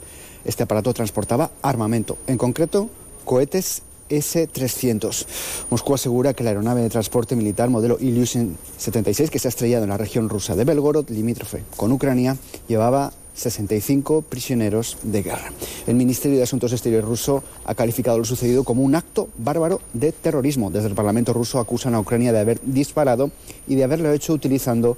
este aparato transportaba armamento, en concreto cohetes S-300. Moscú asegura que la aeronave de transporte militar modelo Ilyushin 76, que se ha estrellado en la región rusa de Belgorod, limítrofe con Ucrania, llevaba 65 prisioneros de guerra. El Ministerio de Asuntos Exteriores ruso ha calificado lo sucedido como un acto bárbaro de terrorismo. Desde el Parlamento ruso acusan a Ucrania de haber disparado y de haberlo hecho utilizando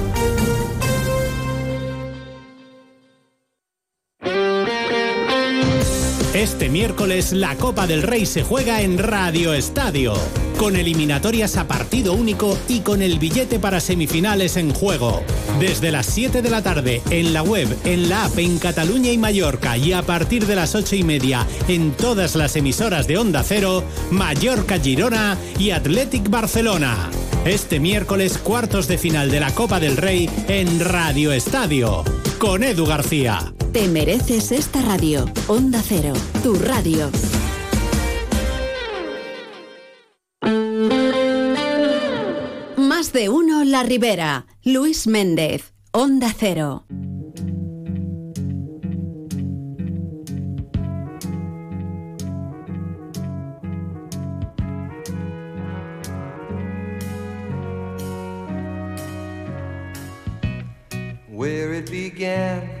Este miércoles la Copa del Rey se juega en Radio Estadio, con eliminatorias a partido único y con el billete para semifinales en juego. Desde las 7 de la tarde en la web, en la app en Cataluña y Mallorca y a partir de las 8 y media en todas las emisoras de Onda Cero, Mallorca Girona y Athletic Barcelona. Este miércoles cuartos de final de la Copa del Rey en Radio Estadio, con Edu García. Te mereces esta radio. Onda Cero, tu radio. Más de uno La Ribera. Luis Méndez, Onda Cero. Where it began,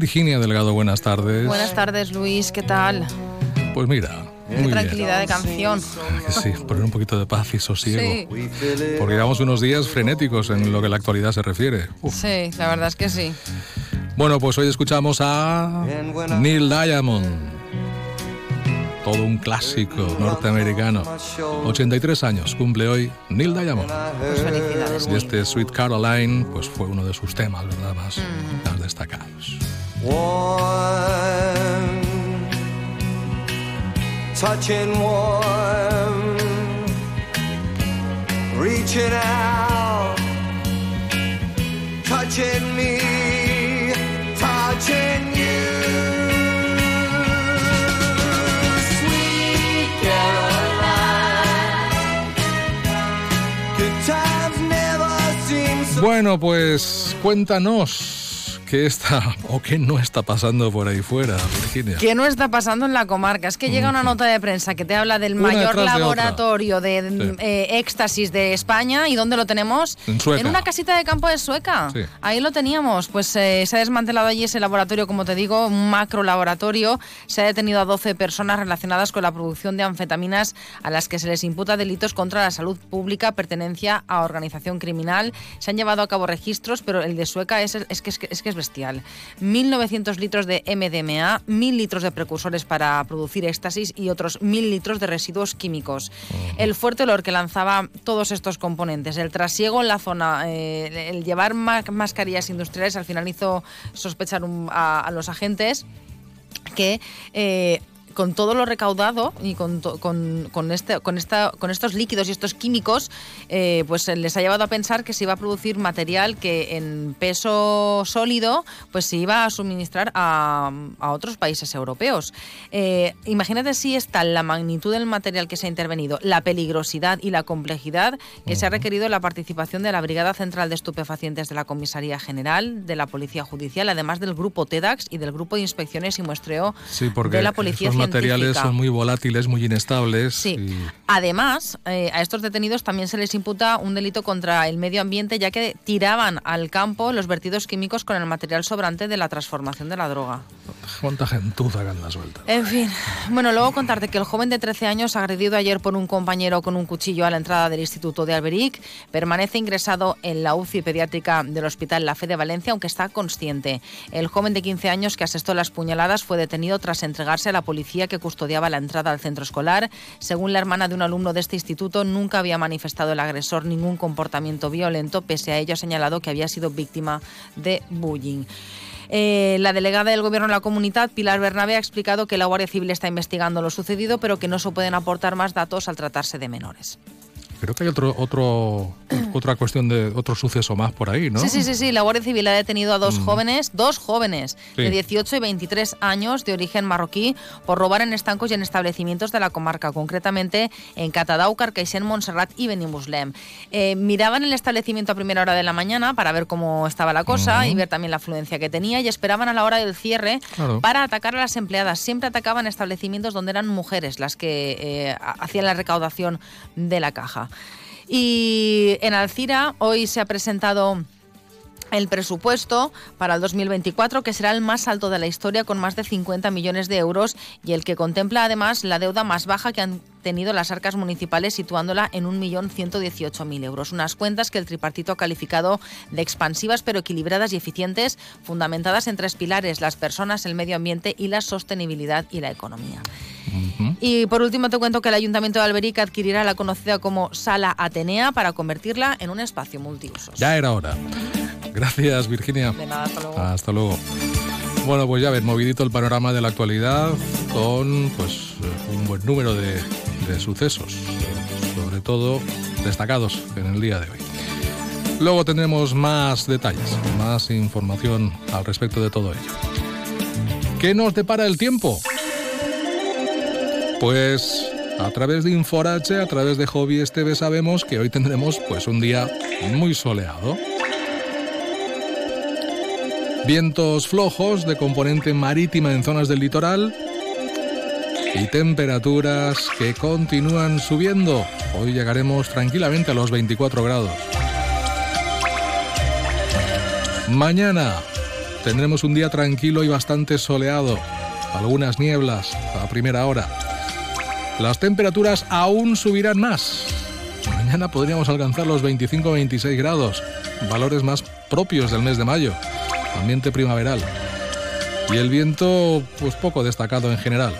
Virginia Delgado, buenas tardes. Buenas tardes, Luis, ¿qué tal? Pues mira, Qué muy bien. tranquilidad de canción. Sí, poner un poquito de paz y sosiego. Sí. Porque llevamos unos días frenéticos en lo que la actualidad se refiere. Sí, la verdad es que sí. Bueno, pues hoy escuchamos a Neil Diamond. Todo un clásico norteamericano. 83 años cumple hoy Neil Diamond. Pues felicidades. Y este Sweet Caroline pues fue uno de sus temas, ¿verdad? Más, más destacados. Warm, touching warm, reaching out, touching me, touching you. Sweet times never Bueno, pues cuéntanos qué está o qué no está pasando por ahí fuera, Virginia. ¿Qué no está pasando en la comarca? Es que llega una nota de prensa que te habla del Una mayor detrás de laboratorio de, Sí. eh, éxtasis de España. ¿Y dónde lo tenemos? En Sueca. una casita de campo de Sueca. Sí. Ahí lo teníamos. Pues eh, se ha desmantelado allí ese laboratorio, como te digo, un macro laboratorio. Se ha detenido a 12 personas relacionadas con la producción de anfetaminas a las que se les imputa delitos contra la salud pública, pertenencia a organización criminal. Se han llevado a cabo registros, pero el de Sueca es, es, que, es, que, es que es bestial. 1.900 litros de MDMA, 1.000 litros de precursores para producir éxtasis y otros 1.000 litros de residuos químicos. El fuerte olor que lanzaba todos estos componentes, el trasiego en la zona, eh, el llevar ma- mascarillas industriales al final hizo sospechar un- a, a los agentes que... eh, con todo lo recaudado y con, con, con, este, con, esta, con estos líquidos y estos químicos, eh, pues les ha llevado a pensar que se iba a producir material que en peso sólido pues se iba a suministrar a, a otros países europeos. Eh, imagínate si es tal la magnitud del material que se ha intervenido, la peligrosidad y la complejidad que se ha requerido la participación de la Brigada Central de Estupefacientes de la Comisaría General, de la Policía Judicial, además del Grupo TEDAX y del Grupo de Inspecciones y Muestreo sí, de la Policía esos materiales son muy volátiles, muy inestables. Sí. Además, eh, a estos detenidos también se les imputa un delito contra el medio ambiente, ya que tiraban al campo los vertidos químicos con el material sobrante de la transformación de la droga. Cuánta gentuza que anda suelta. En fin, bueno, luego contarte que el joven de 13 años agredido ayer por un compañero con un cuchillo a la entrada del Instituto de Alberic permanece ingresado en la UCI pediátrica del Hospital La Fe de Valencia, aunque está consciente. El joven de 15 años que asestó las puñaladas fue detenido tras entregarse a la policía que custodiaba la entrada al centro escolar. Según la hermana de un alumno de este instituto, nunca había manifestado el agresor ningún comportamiento violento, pese a ello ha señalado que había sido víctima de bullying. Eh, la delegada del Gobierno en la comunidad, Pilar Bernabé, ha explicado que la Guardia Civil está investigando lo sucedido, pero que no se pueden aportar más datos al tratarse de menores. Creo que hay otro, otro, otra cuestión de otro suceso más por ahí, ¿no? Sí, sí, sí, sí. La Guardia Civil ha detenido a dos jóvenes, dos jóvenes de 18 y 23 años de origen marroquí por robar en estancos y en establecimientos de la comarca, concretamente en Catadau, Carcaixent, Montserrat y Benimuslem. Eh, miraban el establecimiento a primera hora de la mañana para ver cómo estaba la cosa y ver también la afluencia que tenía y esperaban a la hora del cierre para atacar a las empleadas. Siempre atacaban establecimientos donde eran mujeres las que eh, hacían la recaudación de la caja. Y en Alcira hoy se ha presentado el presupuesto para el 2024, que será el más alto de la historia, con más de 50 millones de euros, y el que contempla además la deuda más baja que han tenido las arcas municipales, situándola en 1.118.000 euros. Unas cuentas que el tripartito ha calificado de expansivas pero equilibradas y eficientes, fundamentadas en tres pilares, las personas, el medio ambiente y la sostenibilidad y la economía. Y por último te cuento que el Ayuntamiento de Alberic adquirirá la conocida como Sala Atenea para convertirla en un espacio multiusos. Ya era hora. Gracias, Virginia. De nada, hasta luego. Hasta luego. Bueno, pues ya ves, movidito el panorama de la actualidad con pues un buen número de, de sucesos, sobre todo destacados en el día de hoy. Luego tendremos más detalles, más información al respecto de todo ello. ¿Qué nos depara el tiempo? Pues a través de Inforache, a través de Hobbies TV sabemos que hoy tendremos pues un día muy soleado. Vientos flojos de componente marítima en zonas del litoral y temperaturas que continúan subiendo. Hoy llegaremos tranquilamente a los 24 grados. Mañana tendremos un día tranquilo y bastante soleado. Algunas nieblas a primera hora. Las temperaturas aún subirán más. Mañana podríamos alcanzar los 25-26 grados, valores más propios del mes de mayo, ambiente primaveral. Y el viento, pues poco destacado en general,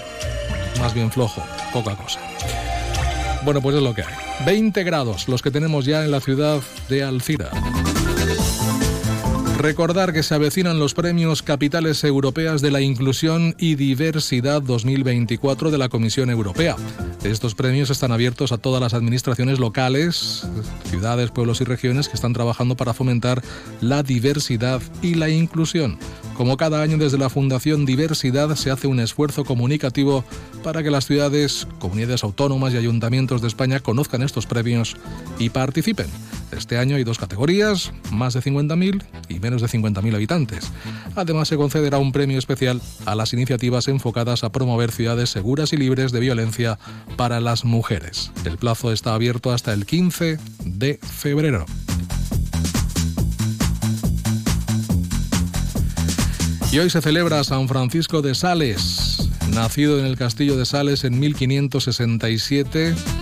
más bien flojo, poca cosa. Bueno, pues es lo que hay. 20 grados los que tenemos ya en la ciudad de Alcira. Recordar que se avecinan los premios Capitales Europeas de la Inclusión y Diversidad 2024 de la Comisión Europea. Estos premios están abiertos a todas las administraciones locales, ciudades, pueblos y regiones que están trabajando para fomentar la diversidad y la inclusión. Como cada año desde la Fundación Diversidad se hace un esfuerzo comunicativo para que las ciudades, comunidades autónomas y ayuntamientos de España conozcan estos premios y participen. Este año hay dos categorías, más de 50.000 y menos de 50.000 habitantes. Además se concederá un premio especial a las iniciativas enfocadas a promover ciudades seguras y libres de violencia para las mujeres. El plazo está abierto hasta el 15 de febrero. Y hoy se celebra San Francisco de Sales, nacido en el castillo de Sales en 1567 en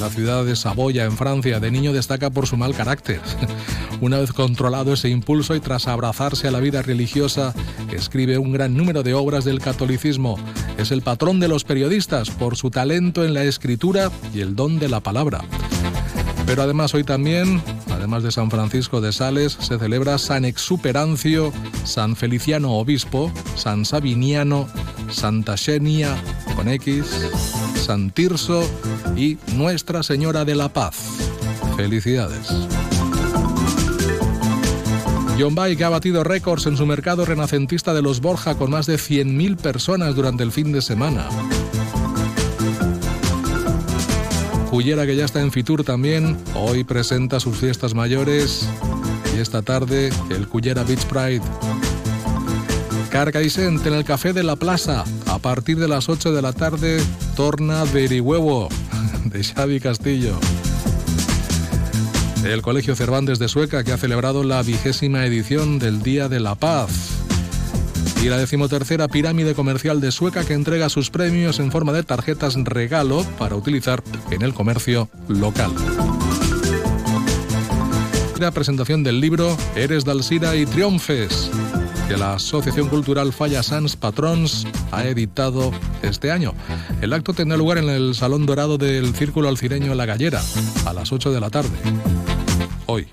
la ciudad de Saboya, en Francia. De niño destaca por su mal carácter. Una vez controlado ese impulso y tras abrazarse a la vida religiosa, escribe un gran número de obras del catolicismo. Es el patrón de los periodistas por su talento en la escritura y el don de la palabra. Pero además hoy también, además de San Francisco de Sales, se celebra San Exuperancio, San Feliciano Obispo, San Sabiniano, Santa Xenia con X, San Tirso y Nuestra Señora de la Paz. Felicidades. John Bike ha batido récords en su mercado renacentista de los Borja con más de 100.000 personas durante el fin de semana. Cullera, que ya está en Fitur también, hoy presenta sus fiestas mayores y esta tarde el Cullera Beach Pride. Carcaixent en el Café de la Plaza. A partir de las 8 de la tarde, torna Verihuevo de Xavi Castillo. El Colegio Cervantes de Sueca, que ha celebrado la vigésima edición del Día de la Paz. Y la decimotercera pirámide comercial de Sueca que entrega sus premios en forma de tarjetas regalo para utilizar en el comercio local. La presentación del libro Eres d'Alcira y Triunfes, que la Asociación Cultural Falla Sans Patrons ha editado este año. El acto tendrá lugar en el Salón Dorado del Círculo Alcireño La Gallera, a las 8 de la tarde. Hoy.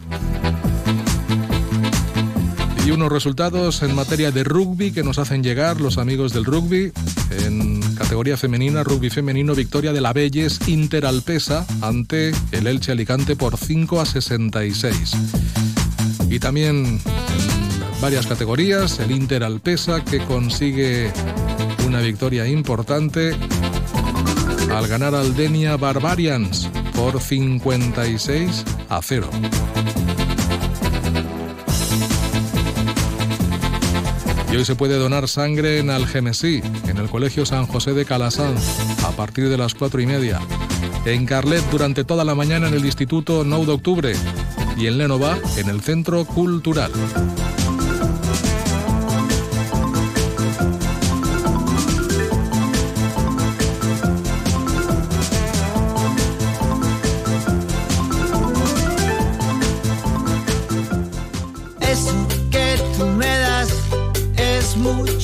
Y unos resultados en materia de rugby que nos hacen llegar los amigos del rugby. En categoría femenina, rugby femenino, victoria de la Belles Interalpesa ante el Elche Alicante por 5 a 66. Y también varias categorías, el Interalpesa que consigue una victoria importante al ganar al Denia Barbarians por 56 a 0. Y hoy se puede donar sangre en Algemesí, en el Colegio San José de Calasanz, a partir de las cuatro y media. En Carlet durante toda la mañana en el Instituto 9 de Octubre. Y en Lenova, en el Centro Cultural.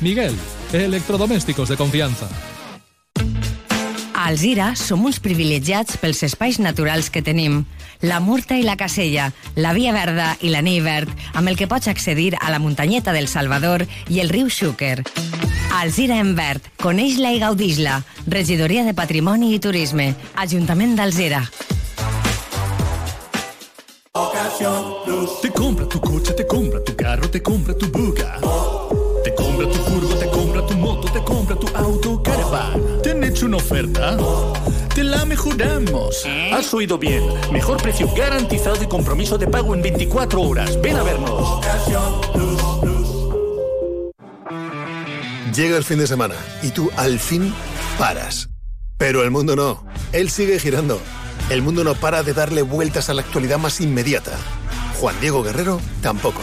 Miguel, electrodomésticos de confianza. A Alzira som uns privilegiats pels espais naturals que tenim. La Murta i la Casella, la Via Verda i l'Anell Verd, amb el que pots accedir a la muntanyeta del Salvador i el riu Xúquer. Alzira en verd, coneix-la i gaudix-la. Regidoria de Patrimoni i Turisme, Ajuntament d'Alzira. Te compra tu coche, te compra tu carro, te compra tu buga. Te compra tu furgo, te compra tu moto, te compra tu auto, caravan. ¿Te han hecho una oferta? Te la mejoramos. Has oído bien. Mejor precio garantizado y compromiso de pago en 24 horas. Ven a vernos. Llega el fin de semana y tú al fin paras. Pero el mundo no. Él sigue girando. El mundo no para de darle vueltas a la actualidad más inmediata. Juan Diego Guerrero tampoco.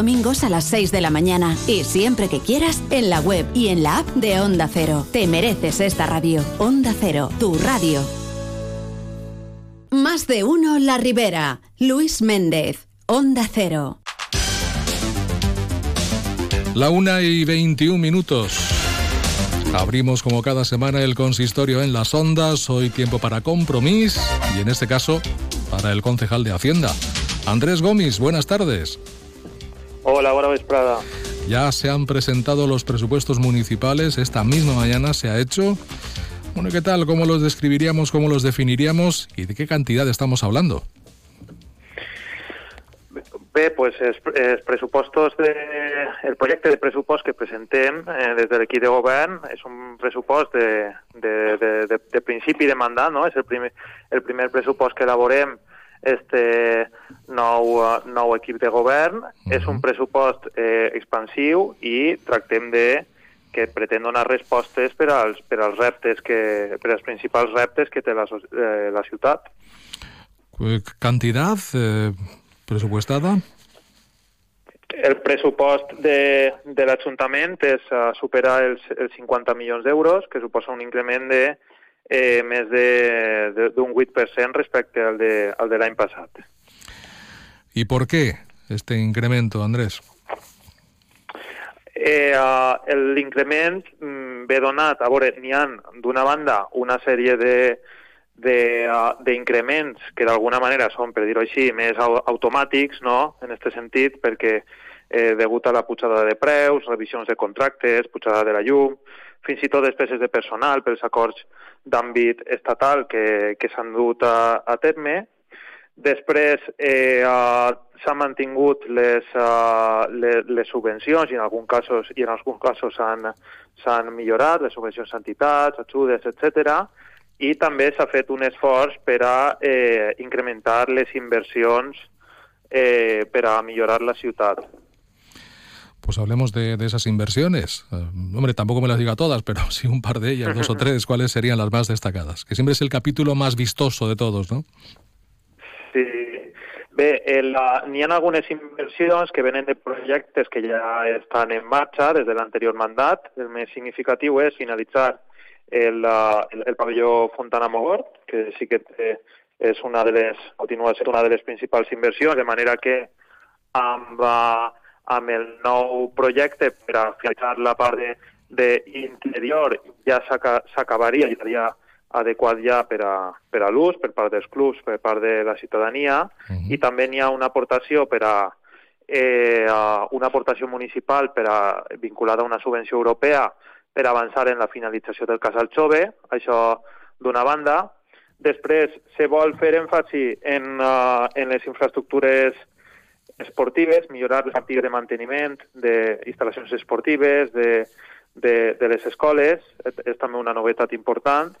domingos a las 6 de la mañana. Y siempre que quieras, en la web y en la app de Onda Cero. Te mereces esta radio. Onda Cero, tu radio. Más de uno La Ribera. Luis Méndez. Onda Cero. La una y 21 minutos. Abrimos como cada semana el consistorio en las ondas. Hoy tiempo para compromiso y en este caso para el concejal de Hacienda. Andrés Gómez, buenas tardes. Hola, buena vesprada. Ya se han presentado los presupuestos municipales. Esta misma mañana se ha hecho. Bueno, ¿y ¿qué tal? ¿Cómo los describiríamos? ¿Cómo los definiríamos? ¿Y de qué cantidad estamos hablando? Bé, pues els, els pressupostos de, el projecte de pressupost que presentem eh, des de l'equip de govern és un pressupost de, de, de, de, de principi de mandat, no? És el primer, el primer pressupost que elaborem este nou, eh, nou equip de govern. És un pressupost eh, expansiu i tractem de que pretén donar respostes per als, per als reptes que, per als principals reptes que té la, eh, la ciutat. Eh, ¿Cantidad eh, presupuestada? El pressupost de, de l'Ajuntament és uh, superar els, els 50 milions d'euros, que suposa un increment de eh, més d'un 8% respecte al de, al de l'any passat. ¿Y por qué este incremento, Andrés? Eh, uh, L'increment mm, ve donat, a veure, n'hi ha d'una banda una sèrie de de, uh, d'increments que d'alguna manera són, per dir-ho així, més au automàtics, no?, en aquest sentit, perquè eh, degut a la pujada de preus, revisions de contractes, pujada de la llum, fins i tot despeses de personal pels acords d'àmbit estatal que, que s'han dut a, a terme. Després eh, s'han mantingut les, uh, les, les subvencions i en alguns casos i en alguns casos s'han millorat les subvencions a entitats, ajudes, etc. I també s'ha fet un esforç per a eh, incrementar les inversions eh, per a millorar la ciutat. Pues hablemos de, de esas inversiones. Eh, hombre, tampoco me las diga todas, pero sí un par de ellas, dos o tres, ¿cuáles serían las más destacadas? Que siempre es el capítulo más vistoso de todos, ¿no? Sí. Bé, el, uh, n'hi ha algunes inversions que venen de projectes que ja estan en marxa des de l'anterior mandat. El més significatiu és finalitzar el, el, el pavelló Fontana Mogor, que sí que té, és una de les, continua sent una de les principals inversions, de manera que amb, uh, amb el nou projecte per a finalitzar la part de, de interior ja s'aca- s'acabaria, ja estaria adequat ja per a, per a l'ús, per part dels clubs, per part de la ciutadania, i també n'hi ha una aportació per a eh, a una aportació municipal per a, vinculada a una subvenció europea per avançar en la finalització del casal Xove, això d'una banda. Després se vol fer èmfasi en, uh, en les infraestructures esportives, millorar les antigues de manteniment d'instal·lacions esportives, de, de, de les escoles, és, també una novetat important,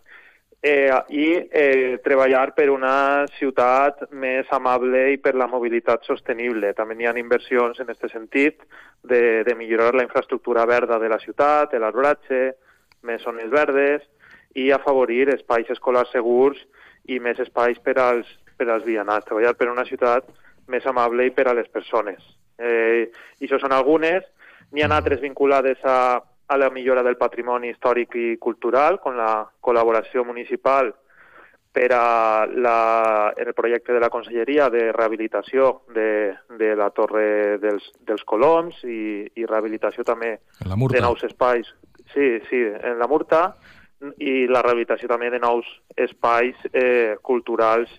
eh, i eh, treballar per una ciutat més amable i per la mobilitat sostenible. També hi ha inversions en aquest sentit de, de millorar la infraestructura verda de la ciutat, l'arbratge, més zones verdes i afavorir espais escolars segurs i més espais per als, per als vianants. Treballar per una ciutat més amable i per a les persones. Eh, I això són algunes. N'hi ha altres vinculades a, a la millora del patrimoni històric i cultural, con la col·laboració municipal per a la, en el projecte de la Conselleria de rehabilitació de, de la Torre dels, dels Coloms i, i rehabilitació també de nous espais. Sí, sí, en la Murta i la rehabilitació també de nous espais eh, culturals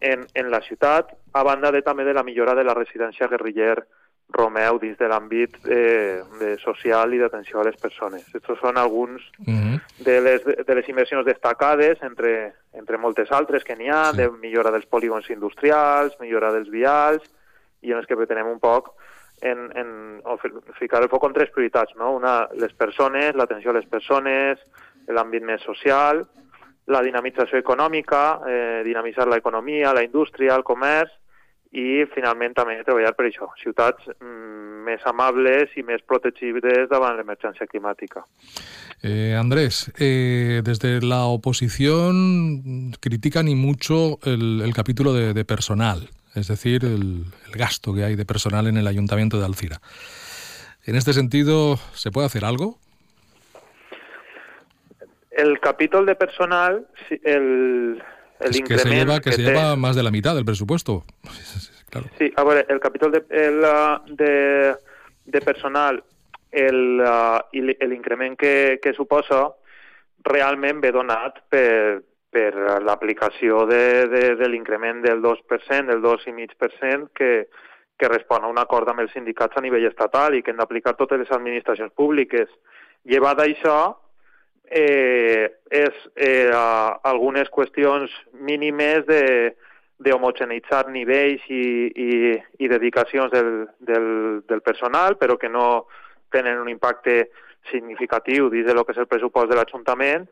en, en la ciutat, a banda de, també de la millora de la residència guerriller Romeu dins de l'àmbit eh, de social i d'atenció a les persones. Estos són alguns de les, de les inversions destacades, entre, entre moltes altres que n'hi ha, sí. de millora dels polígons industrials, millora dels vials, i en els que pretenem un poc en, en, ficar el foc en tres prioritats, no? Una, les persones, l'atenció a les persones, l'àmbit més social, la dinamització econòmica, eh, dinamitzar l'economia, la indústria, el comerç, i finalment també treballar per això, ciutats mm, més amables i més protegibles davant l'emergència climàtica. Eh, Andrés, eh, desde la oposición critican y mucho el, capítulo de, personal, es decir, el gasto que hay de personal en el ayuntamiento de Alcira. En este sentido, ¿se puede hacer algo? El capítol de personal, el, el Es que se increment lleva, que se té- lleva más de la mitad del presupuesto. Sí, a veure, el capítol de, el, de, de personal el, uh, i l- l'increment que, que suposa realment ve donat per, per l'aplicació de, de, de l'increment del 2%, del 2,5% que, que respon a un acord amb els sindicats a nivell estatal i que han d'aplicar totes les administracions públiques. Llevat això, eh, és eh, a, algunes qüestions mínimes de, de homogeneitzar nivells i, i, i dedicacions del, del, del personal, però que no tenen un impacte significatiu dins de lo que és el pressupost de l'Ajuntament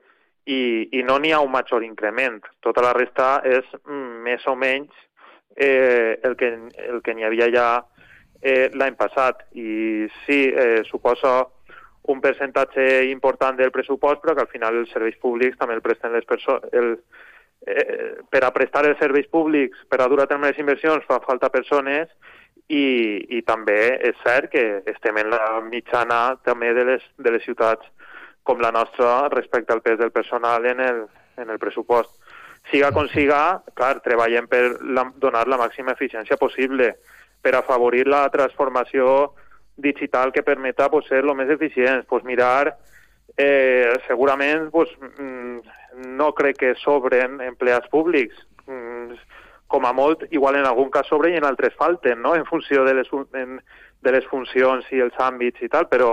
i, i no n'hi ha un major increment. Tota la resta és mm, més o menys eh, el que, el que n'hi havia ja eh, l'any passat. I sí, eh, suposa un percentatge important del pressupost, però que al final els serveis públics també el presten les persones... El, eh, per a prestar els serveis públics, per a dur a terme les inversions, fa falta persones i, i també és cert que estem en la mitjana també de les, de les ciutats com la nostra respecte al pes del personal en el, en el pressupost. Siga com siga, clar, treballem per la, donar la màxima eficiència possible, per afavorir la transformació digital que permeta pues, ser el més eficients, pues, mirar eh, segurament pues, mm, no crec que sobren empleats públics. Mm, com a molt, igual en algun cas sobre i en altres falten, no? en funció de les, en, de les funcions i els àmbits i tal, però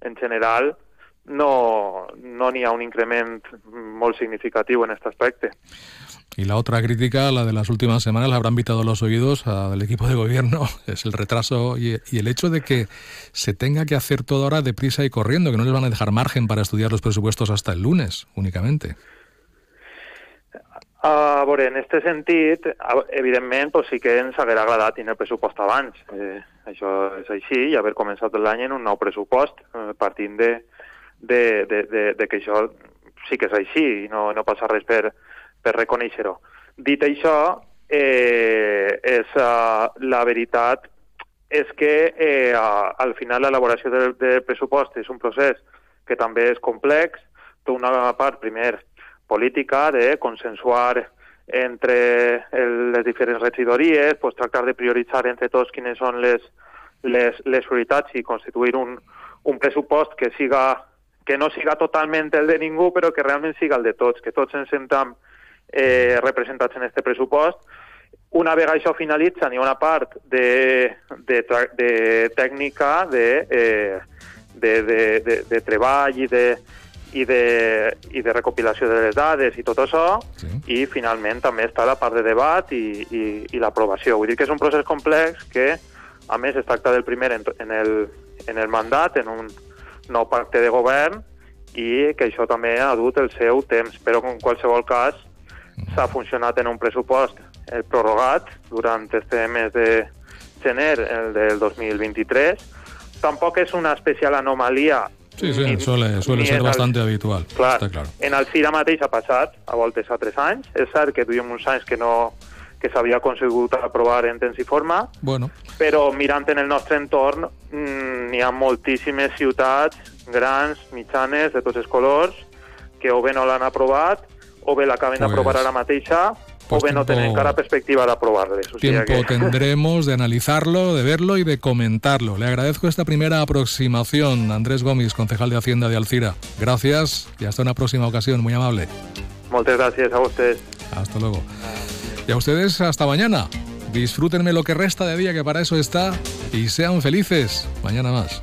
en general no no n'hi ha un increment molt significatiu en aquest aspecte. Y la otra crítica, la de las últimas semanas, la habrán invitado los oídos a- del equipo de gobierno, es el retraso y, el hecho de que se tenga que hacer todo ahora deprisa y corriendo, que no les van a dejar margen para estudiar los presupuestos hasta el lunes únicamente. A veure, en aquest sentit, evidentment, pues, sí que ens haguera agradat tenir el pressupost abans. Eh, això és així, i haver començat l'any en un nou pressupost, eh, partint de, de, de, de, de que això sí que és així, i no, no passa res per, per reconèixer-ho. Dit això, eh, és, uh, la veritat és que eh, a- al final l'elaboració del, del pressupost és un procés que també és complex, té una part, primer, política, de consensuar entre el, les diferents regidories, pues, tractar de prioritzar entre tots quines són les, les, les prioritats i constituir un, un pressupost que siga que no siga totalment el de ningú, però que realment siga el de tots, que tots ens sentam representats en este pressupost. Una vegada això finalitza, n'hi ha una part de, de, de tècnica, de, eh, de, de, de, de treball i de, i de, i de recopilació de les dades i tot això, sí. i finalment també està la part de debat i, i, i l'aprovació. Vull dir que és un procés complex que, a més, es tracta del primer en, en, el, en el mandat, en un nou pacte de govern, i que això també ha dut el seu temps, però en qualsevol cas s'ha funcionat en un pressupost el prorrogat durant este mes de gener, el del 2023. Tampoc és una especial anomalia Sí, sí, ni- suele, suele ser en el- bastante habitual. Clar, Está claro. en Alcira mateix ha passat, a voltes a tres anys. És cert que duíem uns anys que no que s'havia aconsegut aprovar en temps i forma, Bueno, però mirant en el nostre entorn mm, n'hi ha moltíssimes ciutats grans, mitjanes, de tots els colors, que o bé no l'han aprovat, o bé l'acaben Pues- d'aprovar ara mateixa, pues o bé no tenen encara perspectiva d'aprovar-les. O sigui Tiempo que... tendremos de analizarlo, de verlo y de comentarlo. Le agradezco esta primera aproximación, Andrés Gómez, concejal de Hacienda de Alcira. Gracias y hasta una próxima ocasión, muy amable. Moltes gràcies a vostès. Hasta luego. Y a ustedes, hasta mañana. Disfrútenme lo que resta de día, que para eso está, y sean felices. Mañana más.